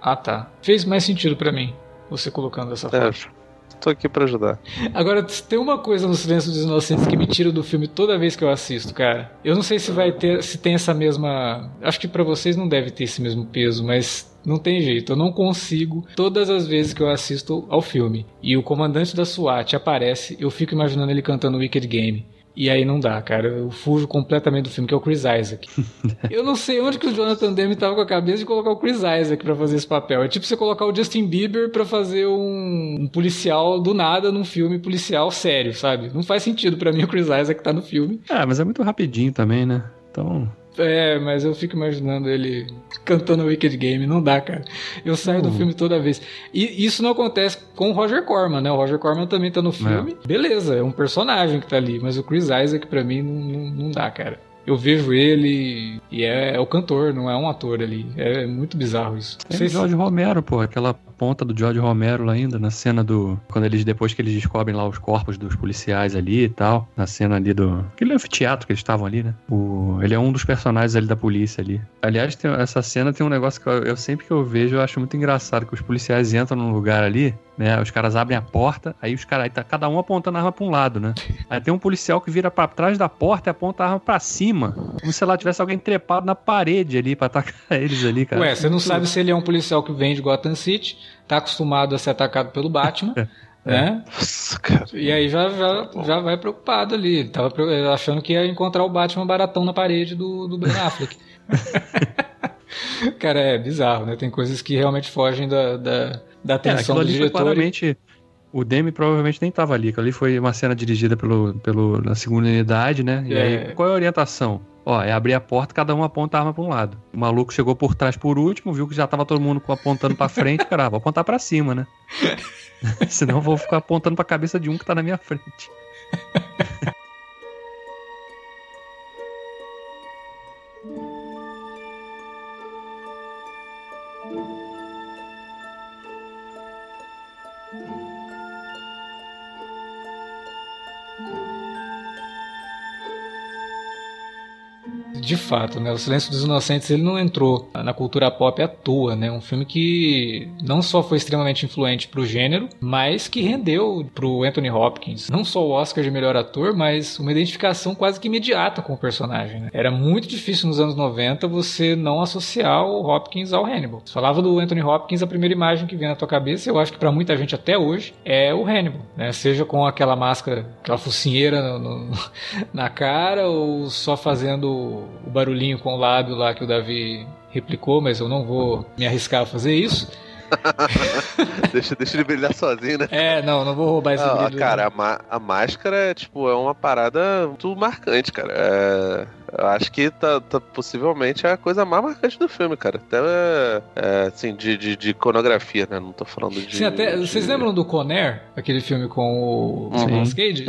Ah, tá. Fez mais sentido para mim, você colocando dessa é. forma tô aqui para ajudar. Agora, tem uma coisa no Silêncio dos Inocentes que me tira do filme toda vez que eu assisto, cara. Eu não sei se vai ter, se tem essa mesma. Acho que para vocês não deve ter esse mesmo peso, mas não tem jeito, eu não consigo todas as vezes que eu assisto ao filme e o comandante da SWAT aparece, eu fico imaginando ele cantando Wicked Game. E aí não dá, cara. Eu fujo completamente do filme, que é o Chris Isaac. eu não sei onde que o Jonathan Demme tava com a cabeça de colocar o Chris Isaac para fazer esse papel. É tipo você colocar o Justin Bieber para fazer um, um, policial do nada num filme policial sério, sabe? Não faz sentido para mim o Chris Isaac tá no filme. Ah, mas é muito rapidinho também, né? Então. É, mas eu fico imaginando ele cantando Wicked Game. Não dá, cara. Eu saio do hum. filme toda vez. E isso não acontece com o Roger Corman, né? O Roger Corman também tá no filme. É. Beleza, é um personagem que tá ali. Mas o Chris Isaac, pra mim, não, não, não dá, cara eu vejo ele e é, é, o cantor, não é um ator ali. É, é muito bizarro isso. Tem o George se... Romero, pô, aquela ponta do George Romero lá ainda, na cena do. Quando eles, depois que eles descobrem lá os corpos dos policiais ali e tal, na cena ali do. Aquele anfiteatro que eles estavam ali, né? O, ele é um dos personagens ali da polícia ali. Aliás, tem, essa cena tem um negócio que eu, eu sempre que eu vejo eu acho muito engraçado, que os policiais entram num lugar ali né? Os caras abrem a porta, aí os caras, aí tá cada um apontando a arma pra um lado, né? Aí tem um policial que vira para trás da porta e aponta a arma pra cima. Como se lá tivesse alguém trepado na parede ali pra atacar eles ali, cara. Ué, você não sabe se ele é um policial que vem de Gotham City, tá acostumado a ser atacado pelo Batman. É. Né? Nossa, cara. E aí já, já, já vai preocupado ali. Ele tava achando que ia encontrar o Batman baratão na parede do, do Ben Affleck. cara, é bizarro, né? Tem coisas que realmente fogem da, da, da atenção é, do diretor. claramente, o Demi provavelmente nem estava ali, ali foi uma cena dirigida pelo, pelo, na segunda unidade, né? E é. aí, qual é a orientação? Ó, é abrir a porta, cada um aponta a arma para um lado. O maluco chegou por trás por último, viu que já tava todo mundo apontando para frente, cara, ah, vou apontar para cima, né? Senão eu vou ficar apontando para a cabeça de um que tá na minha frente. de fato, né? O Silêncio dos Inocentes ele não entrou na cultura pop à toa, né? Um filme que não só foi extremamente influente pro gênero, mas que rendeu pro Anthony Hopkins não só o Oscar de melhor ator, mas uma identificação quase que imediata com o personagem. Né? Era muito difícil nos anos 90 você não associar o Hopkins ao Hannibal. Você falava do Anthony Hopkins, a primeira imagem que vem na tua cabeça, eu acho que para muita gente até hoje é o Hannibal, né? Seja com aquela máscara, aquela focinheira no, no, na cara ou só fazendo o barulhinho com o lábio lá que o Davi replicou, mas eu não vou me arriscar a fazer isso. deixa, deixa ele brilhar sozinho, né? É, não, não vou roubar esse ah, brilho. Cara, a, a, máscara, tipo, é uma parada muito marcante, cara. É, eu acho que tá, tá, possivelmente é a coisa mais marcante do filme, cara. Até, é, assim, de, de, de, iconografia, né? Não tô falando de... Sim, até, de... vocês lembram do Conair? Aquele filme com o Nicolas Cage?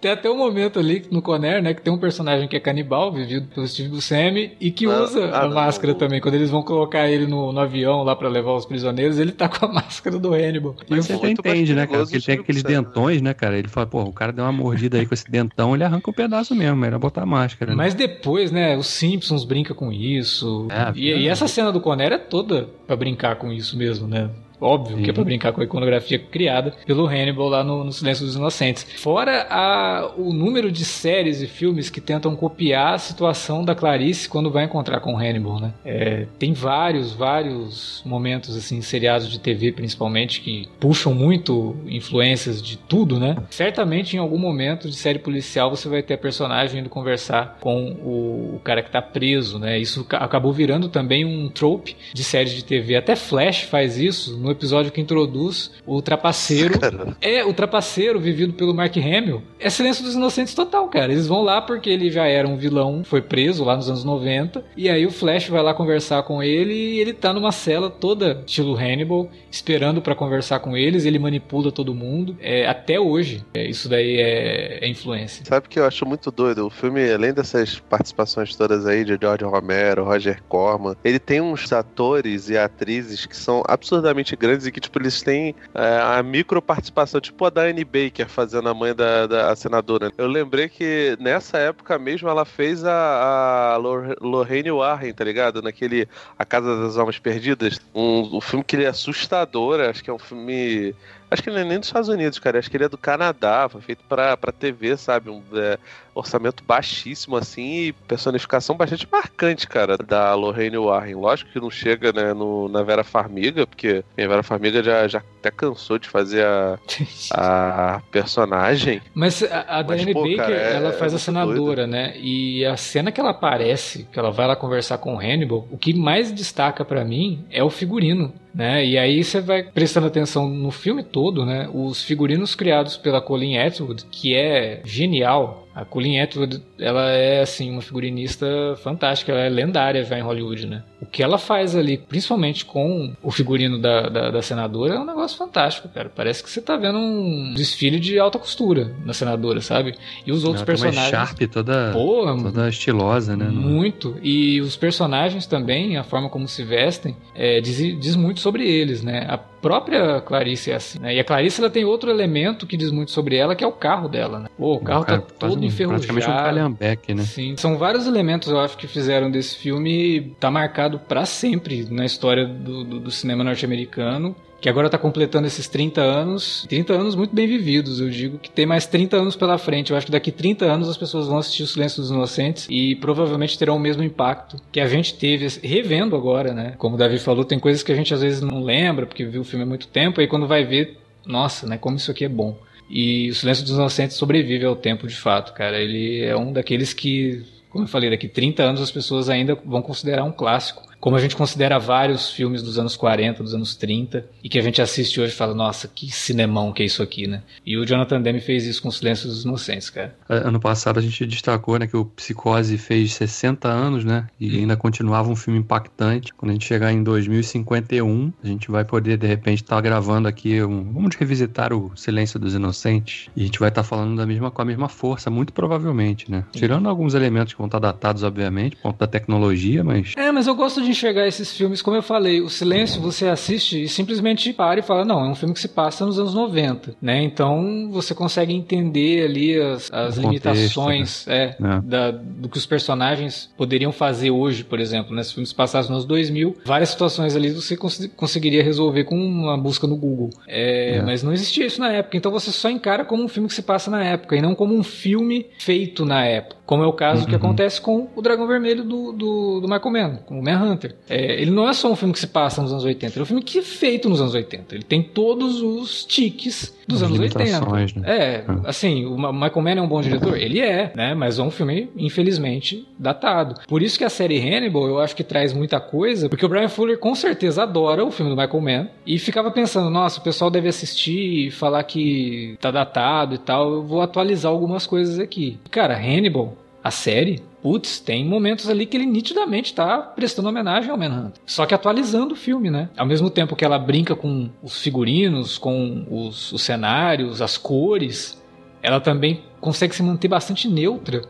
Tem até um momento ali no Conner, né, que tem um personagem que é canibal, vivido pelo Steve Buscemi, e que ah, usa ah, a não, máscara não. também. Quando eles vão colocar ele no, no, avião lá para levar os prisioneiros, ele tá com a máscara do Hannibal. Mas você até entende, né, cara? Porque ele tem aqueles dentões, né, cara? Ele fala, pô, o cara deu uma mordida aí com esse dentão, ele arranca um pedaço mesmo, era botar a máscara. Né? Mas depois, né, os Simpsons brinca com isso. É, e, e, essa cena do Conner é toda para brincar com isso mesmo, né? Óbvio Sim. que é pra brincar com a iconografia criada pelo Hannibal lá no, no Silêncio dos Inocentes. Fora a, o número de séries e filmes que tentam copiar a situação da Clarice quando vai encontrar com o Hannibal, né? É, tem vários, vários momentos, assim, seriados de TV principalmente, que puxam muito influências de tudo, né? Certamente em algum momento de série policial você vai ter a personagem indo conversar com o, o cara que tá preso, né? Isso acabou virando também um trope de séries de TV. Até Flash faz isso no episódio que introduz o trapaceiro. Caramba. É, o trapaceiro vivido pelo Mark Hamill. É silêncio dos inocentes total, cara. Eles vão lá porque ele já era um vilão, foi preso lá nos anos 90. E aí o Flash vai lá conversar com ele e ele tá numa cela toda estilo Hannibal, esperando para conversar com eles. Ele manipula todo mundo. É, até hoje, é, isso daí é, é influência. Sabe que eu acho muito doido? O filme, além dessas participações todas aí de George Romero, Roger Corman, ele tem uns atores e atrizes que são absurdamente grandes e que, tipo, eles têm é, a micro participação, tipo a da Baker fazendo a mãe da, da senadora. Eu lembrei que nessa época mesmo ela fez a, a Lorraine Warren, tá ligado? Naquele A Casa das Almas Perdidas. Um, um filme que ele é assustador, acho que é um filme Acho que ele não é nem dos Estados Unidos, cara. Acho que ele é do Canadá. Foi feito pra, pra TV, sabe? Um é, orçamento baixíssimo, assim, e personificação bastante marcante, cara, da Lorraine Warren. Lógico que não chega, né, no, na Vera Farmiga, porque a Vera Farmiga já, já até cansou de fazer a, a personagem. Mas a, a Diane Baker, cara, é, ela faz é a senadora, né? E a cena que ela aparece, que ela vai lá conversar com o Hannibal, o que mais destaca para mim é o figurino né? E aí você vai prestando atenção no filme todo, né? Os figurinos criados pela Colleen Atwood, que é genial. A Colleen Atwood, ela é assim uma figurinista fantástica, ela é lendária já em Hollywood, né? O que ela faz ali, principalmente com o figurino da, da, da, senadora, é um negócio fantástico, cara. Parece que você tá vendo um desfile de alta costura na senadora, sabe? E os outros ela personagens. Uma Sharp toda, Porra, toda estilosa, né? Muito. E os personagens também, a forma como se vestem, é, diz, diz muito sobre eles, né? A própria Clarice é assim, né? E a Clarice ela tem outro elemento que diz muito sobre ela, que é o carro dela, né? Pô, o carro o tá todo um, enferrujado. Praticamente um calhambeque, né? Sim. São vários elementos, eu acho, que fizeram desse filme tá marcado para sempre na história do, do, do cinema norte-americano que agora está completando esses 30 anos, 30 anos muito bem vividos, eu digo que tem mais 30 anos pela frente. Eu acho que daqui 30 anos as pessoas vão assistir O Silêncio dos Inocentes e provavelmente terão o mesmo impacto que a gente teve revendo agora, né? Como o Davi falou, tem coisas que a gente às vezes não lembra porque viu o filme há muito tempo e quando vai ver, nossa, né, como isso aqui é bom. E O Silêncio dos Inocentes sobrevive ao tempo de fato, cara. Ele é um daqueles que como eu falei, daqui 30 anos as pessoas ainda vão considerar um clássico como a gente considera vários filmes dos anos 40, dos anos 30, e que a gente assiste hoje e fala, nossa, que cinemão que é isso aqui, né? E o Jonathan Demme fez isso com Silêncio dos Inocentes, cara. Ano passado a gente destacou, né, que o Psicose fez 60 anos, né? E ainda continuava um filme impactante. Quando a gente chegar em 2051, a gente vai poder, de repente, estar tá gravando aqui um... Vamos revisitar o Silêncio dos Inocentes. E a gente vai estar tá falando da mesma, com a mesma força, muito provavelmente, né? Tirando alguns elementos que vão estar tá datados, obviamente, por conta da tecnologia, mas... É, mas eu gosto de enxergar esses filmes, como eu falei, o silêncio você assiste e simplesmente para e fala, não, é um filme que se passa nos anos 90, né? Então você consegue entender ali as, as limitações né? é, é. Da, do que os personagens poderiam fazer hoje, por exemplo, né? Se o filme se passasse nos anos 2000, várias situações ali você cons conseguiria resolver com uma busca no Google. É, é. Mas não existia isso na época, então você só encara como um filme que se passa na época e não como um filme feito na época. Como é o caso uhum. que acontece com o Dragão Vermelho do, do, do Michael Mann, com o Manhunter. É, ele não é só um filme que se passa nos anos 80, ele é um filme que é feito nos anos 80. Ele tem todos os tiques dos As anos 80. Né? É, ah. assim, o Michael Mann é um bom diretor? Ele é, né? Mas é um filme, infelizmente, datado. Por isso que a série Hannibal eu acho que traz muita coisa, porque o Brian Fuller com certeza adora o filme do Michael Mann e ficava pensando, nossa, o pessoal deve assistir e falar que tá datado e tal, eu vou atualizar algumas coisas aqui. Cara, Hannibal a série, putz, tem momentos ali que ele nitidamente está prestando homenagem ao Manhunt. Só que atualizando o filme, né? Ao mesmo tempo que ela brinca com os figurinos, com os, os cenários, as cores, ela também consegue se manter bastante neutra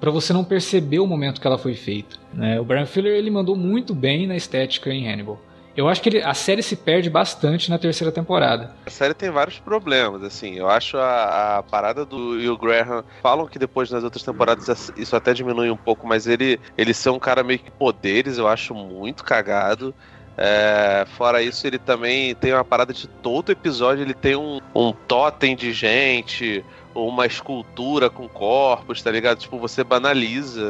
para você não perceber o momento que ela foi feita. Né? O Brian Fuller ele mandou muito bem na estética em Hannibal. Eu acho que ele, a série se perde bastante na terceira temporada. A série tem vários problemas, assim. Eu acho a, a parada do Will Graham. Falam que depois nas outras temporadas isso até diminui um pouco, mas ele, ele ser um cara meio que poderes, eu acho muito cagado. É, fora isso, ele também tem uma parada de todo episódio, ele tem um, um totem de gente, uma escultura com corpos, tá ligado? Tipo, você banaliza.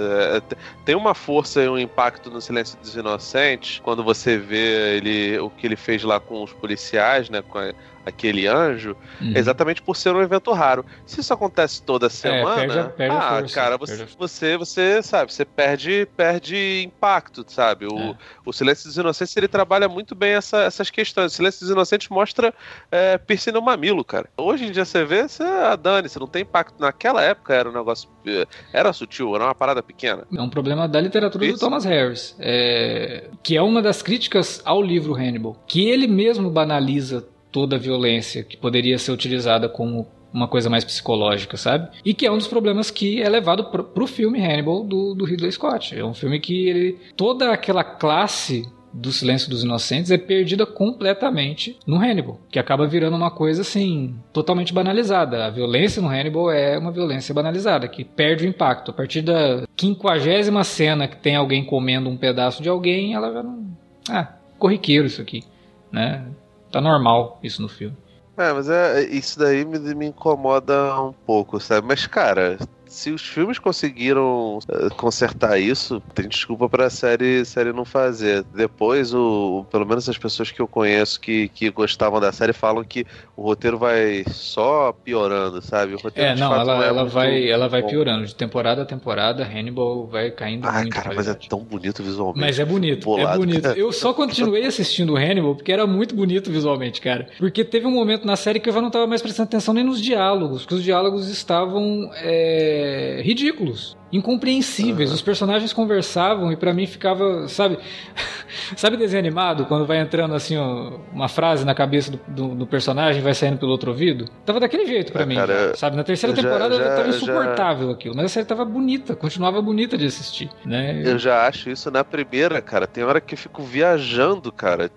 É, tem uma força e um impacto no Silêncio dos Inocentes, quando você vê ele, o que ele fez lá com os policiais, né? Com a, aquele anjo, uhum. exatamente por ser um evento raro. Se isso acontece toda semana, é, perde, perde ah, força, cara, você, você, você, sabe, você perde, perde impacto, sabe? O, é. o Silêncio dos Inocentes ele trabalha muito bem essa, essas questões. O Silêncio dos Inocentes mostra é, piercing no mamilo, cara. Hoje em dia você vê, você ah, dane, você não tem impacto. Naquela época era um negócio, é, era sutil, era uma parada pequena. É um problema da literatura isso. do Thomas Harris, é, que é uma das críticas ao livro Hannibal, que ele mesmo banaliza toda a violência que poderia ser utilizada como uma coisa mais psicológica, sabe? E que é um dos problemas que é levado pro, pro filme Hannibal do, do Ridley Scott. É um filme que ele, toda aquela classe do Silêncio dos Inocentes é perdida completamente no Hannibal, que acaba virando uma coisa assim, totalmente banalizada. A violência no Hannibal é uma violência banalizada, que perde o impacto. A partir da quinquagésima cena que tem alguém comendo um pedaço de alguém, ela já não. Ah, corriqueiro isso aqui, né? Tá normal isso no filme. É, mas é, isso daí me, me incomoda um pouco, sabe? Mas, cara, se os filmes conseguiram uh, consertar isso, tem desculpa pra série, série não fazer. Depois, o, o, pelo menos as pessoas que eu conheço que, que gostavam da série falam que o roteiro vai só piorando, sabe? O roteiro, é, não, ela, não é ela vai, ela vai piorando. De temporada a temporada, Hannibal vai caindo ah, muito. cara, mas é tão bonito visualmente. Mas é bonito, bolado, é bonito. Eu só continuei assistindo Hannibal porque era muito bonito visualmente, cara. Porque teve um momento na série que eu já não tava mais prestando atenção nem nos diálogos, porque os diálogos estavam. É ridículos, incompreensíveis. Uhum. Os personagens conversavam e para mim ficava, sabe, sabe desenho animado quando vai entrando assim ó, uma frase na cabeça do, do, do, personagem vai saindo pelo outro ouvido? Tava daquele jeito para mim, cara, sabe? Na terceira temporada já, tava insuportável já... aquilo, mas a série tava bonita, continuava bonita de assistir, né? Eu já acho isso na primeira, cara. Tem hora que eu fico viajando, cara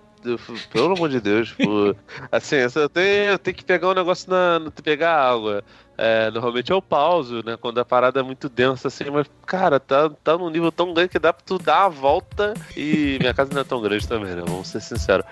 pelo amor de Deus, tipo, assim, eu tenho, eu tenho que pegar um negócio na. pegar água. É, normalmente eu pauso, né? Quando a parada é muito densa, assim, mas, cara, tá, tá num nível tão grande que dá pra tu dar a volta e minha casa não é tão grande também, né? Vamos ser sinceros.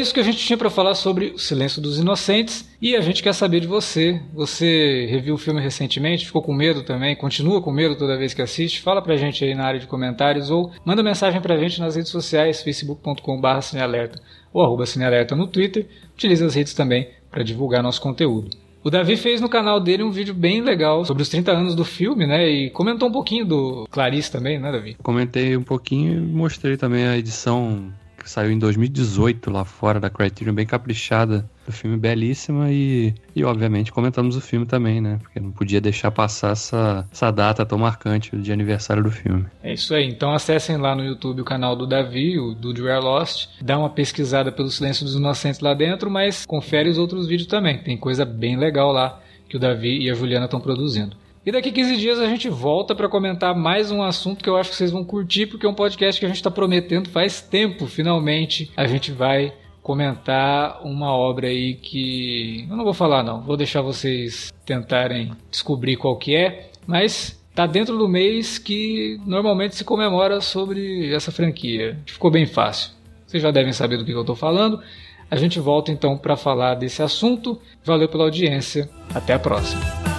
Isso que a gente tinha para falar sobre O Silêncio dos Inocentes e a gente quer saber de você. Você reviu o filme recentemente? Ficou com medo também? Continua com medo toda vez que assiste? Fala pra gente aí na área de comentários ou manda mensagem pra gente nas redes sociais, facebook.com.br cinealerta ou arroba cinealerta no Twitter. Utilize as redes também para divulgar nosso conteúdo. O Davi fez no canal dele um vídeo bem legal sobre os 30 anos do filme, né? E comentou um pouquinho do Clarice também, né, Davi? Comentei um pouquinho e mostrei também a edição que saiu em 2018 lá fora da Criterion, bem caprichada. O filme belíssima e, e obviamente comentamos o filme também, né? Porque não podia deixar passar essa, essa data tão marcante de aniversário do filme. É isso aí. Então acessem lá no YouTube o canal do Davi, o do Drew Lost. Dá uma pesquisada pelo Silêncio dos Inocentes lá dentro, mas confere os outros vídeos também. Tem coisa bem legal lá que o Davi e a Juliana estão produzindo. E daqui 15 dias a gente volta para comentar mais um assunto que eu acho que vocês vão curtir, porque é um podcast que a gente está prometendo faz tempo. Finalmente a gente vai comentar uma obra aí que eu não vou falar não, vou deixar vocês tentarem descobrir qual que é, mas tá dentro do mês que normalmente se comemora sobre essa franquia. Ficou bem fácil. Vocês já devem saber do que eu estou falando. A gente volta então para falar desse assunto. Valeu pela audiência. Até a próxima.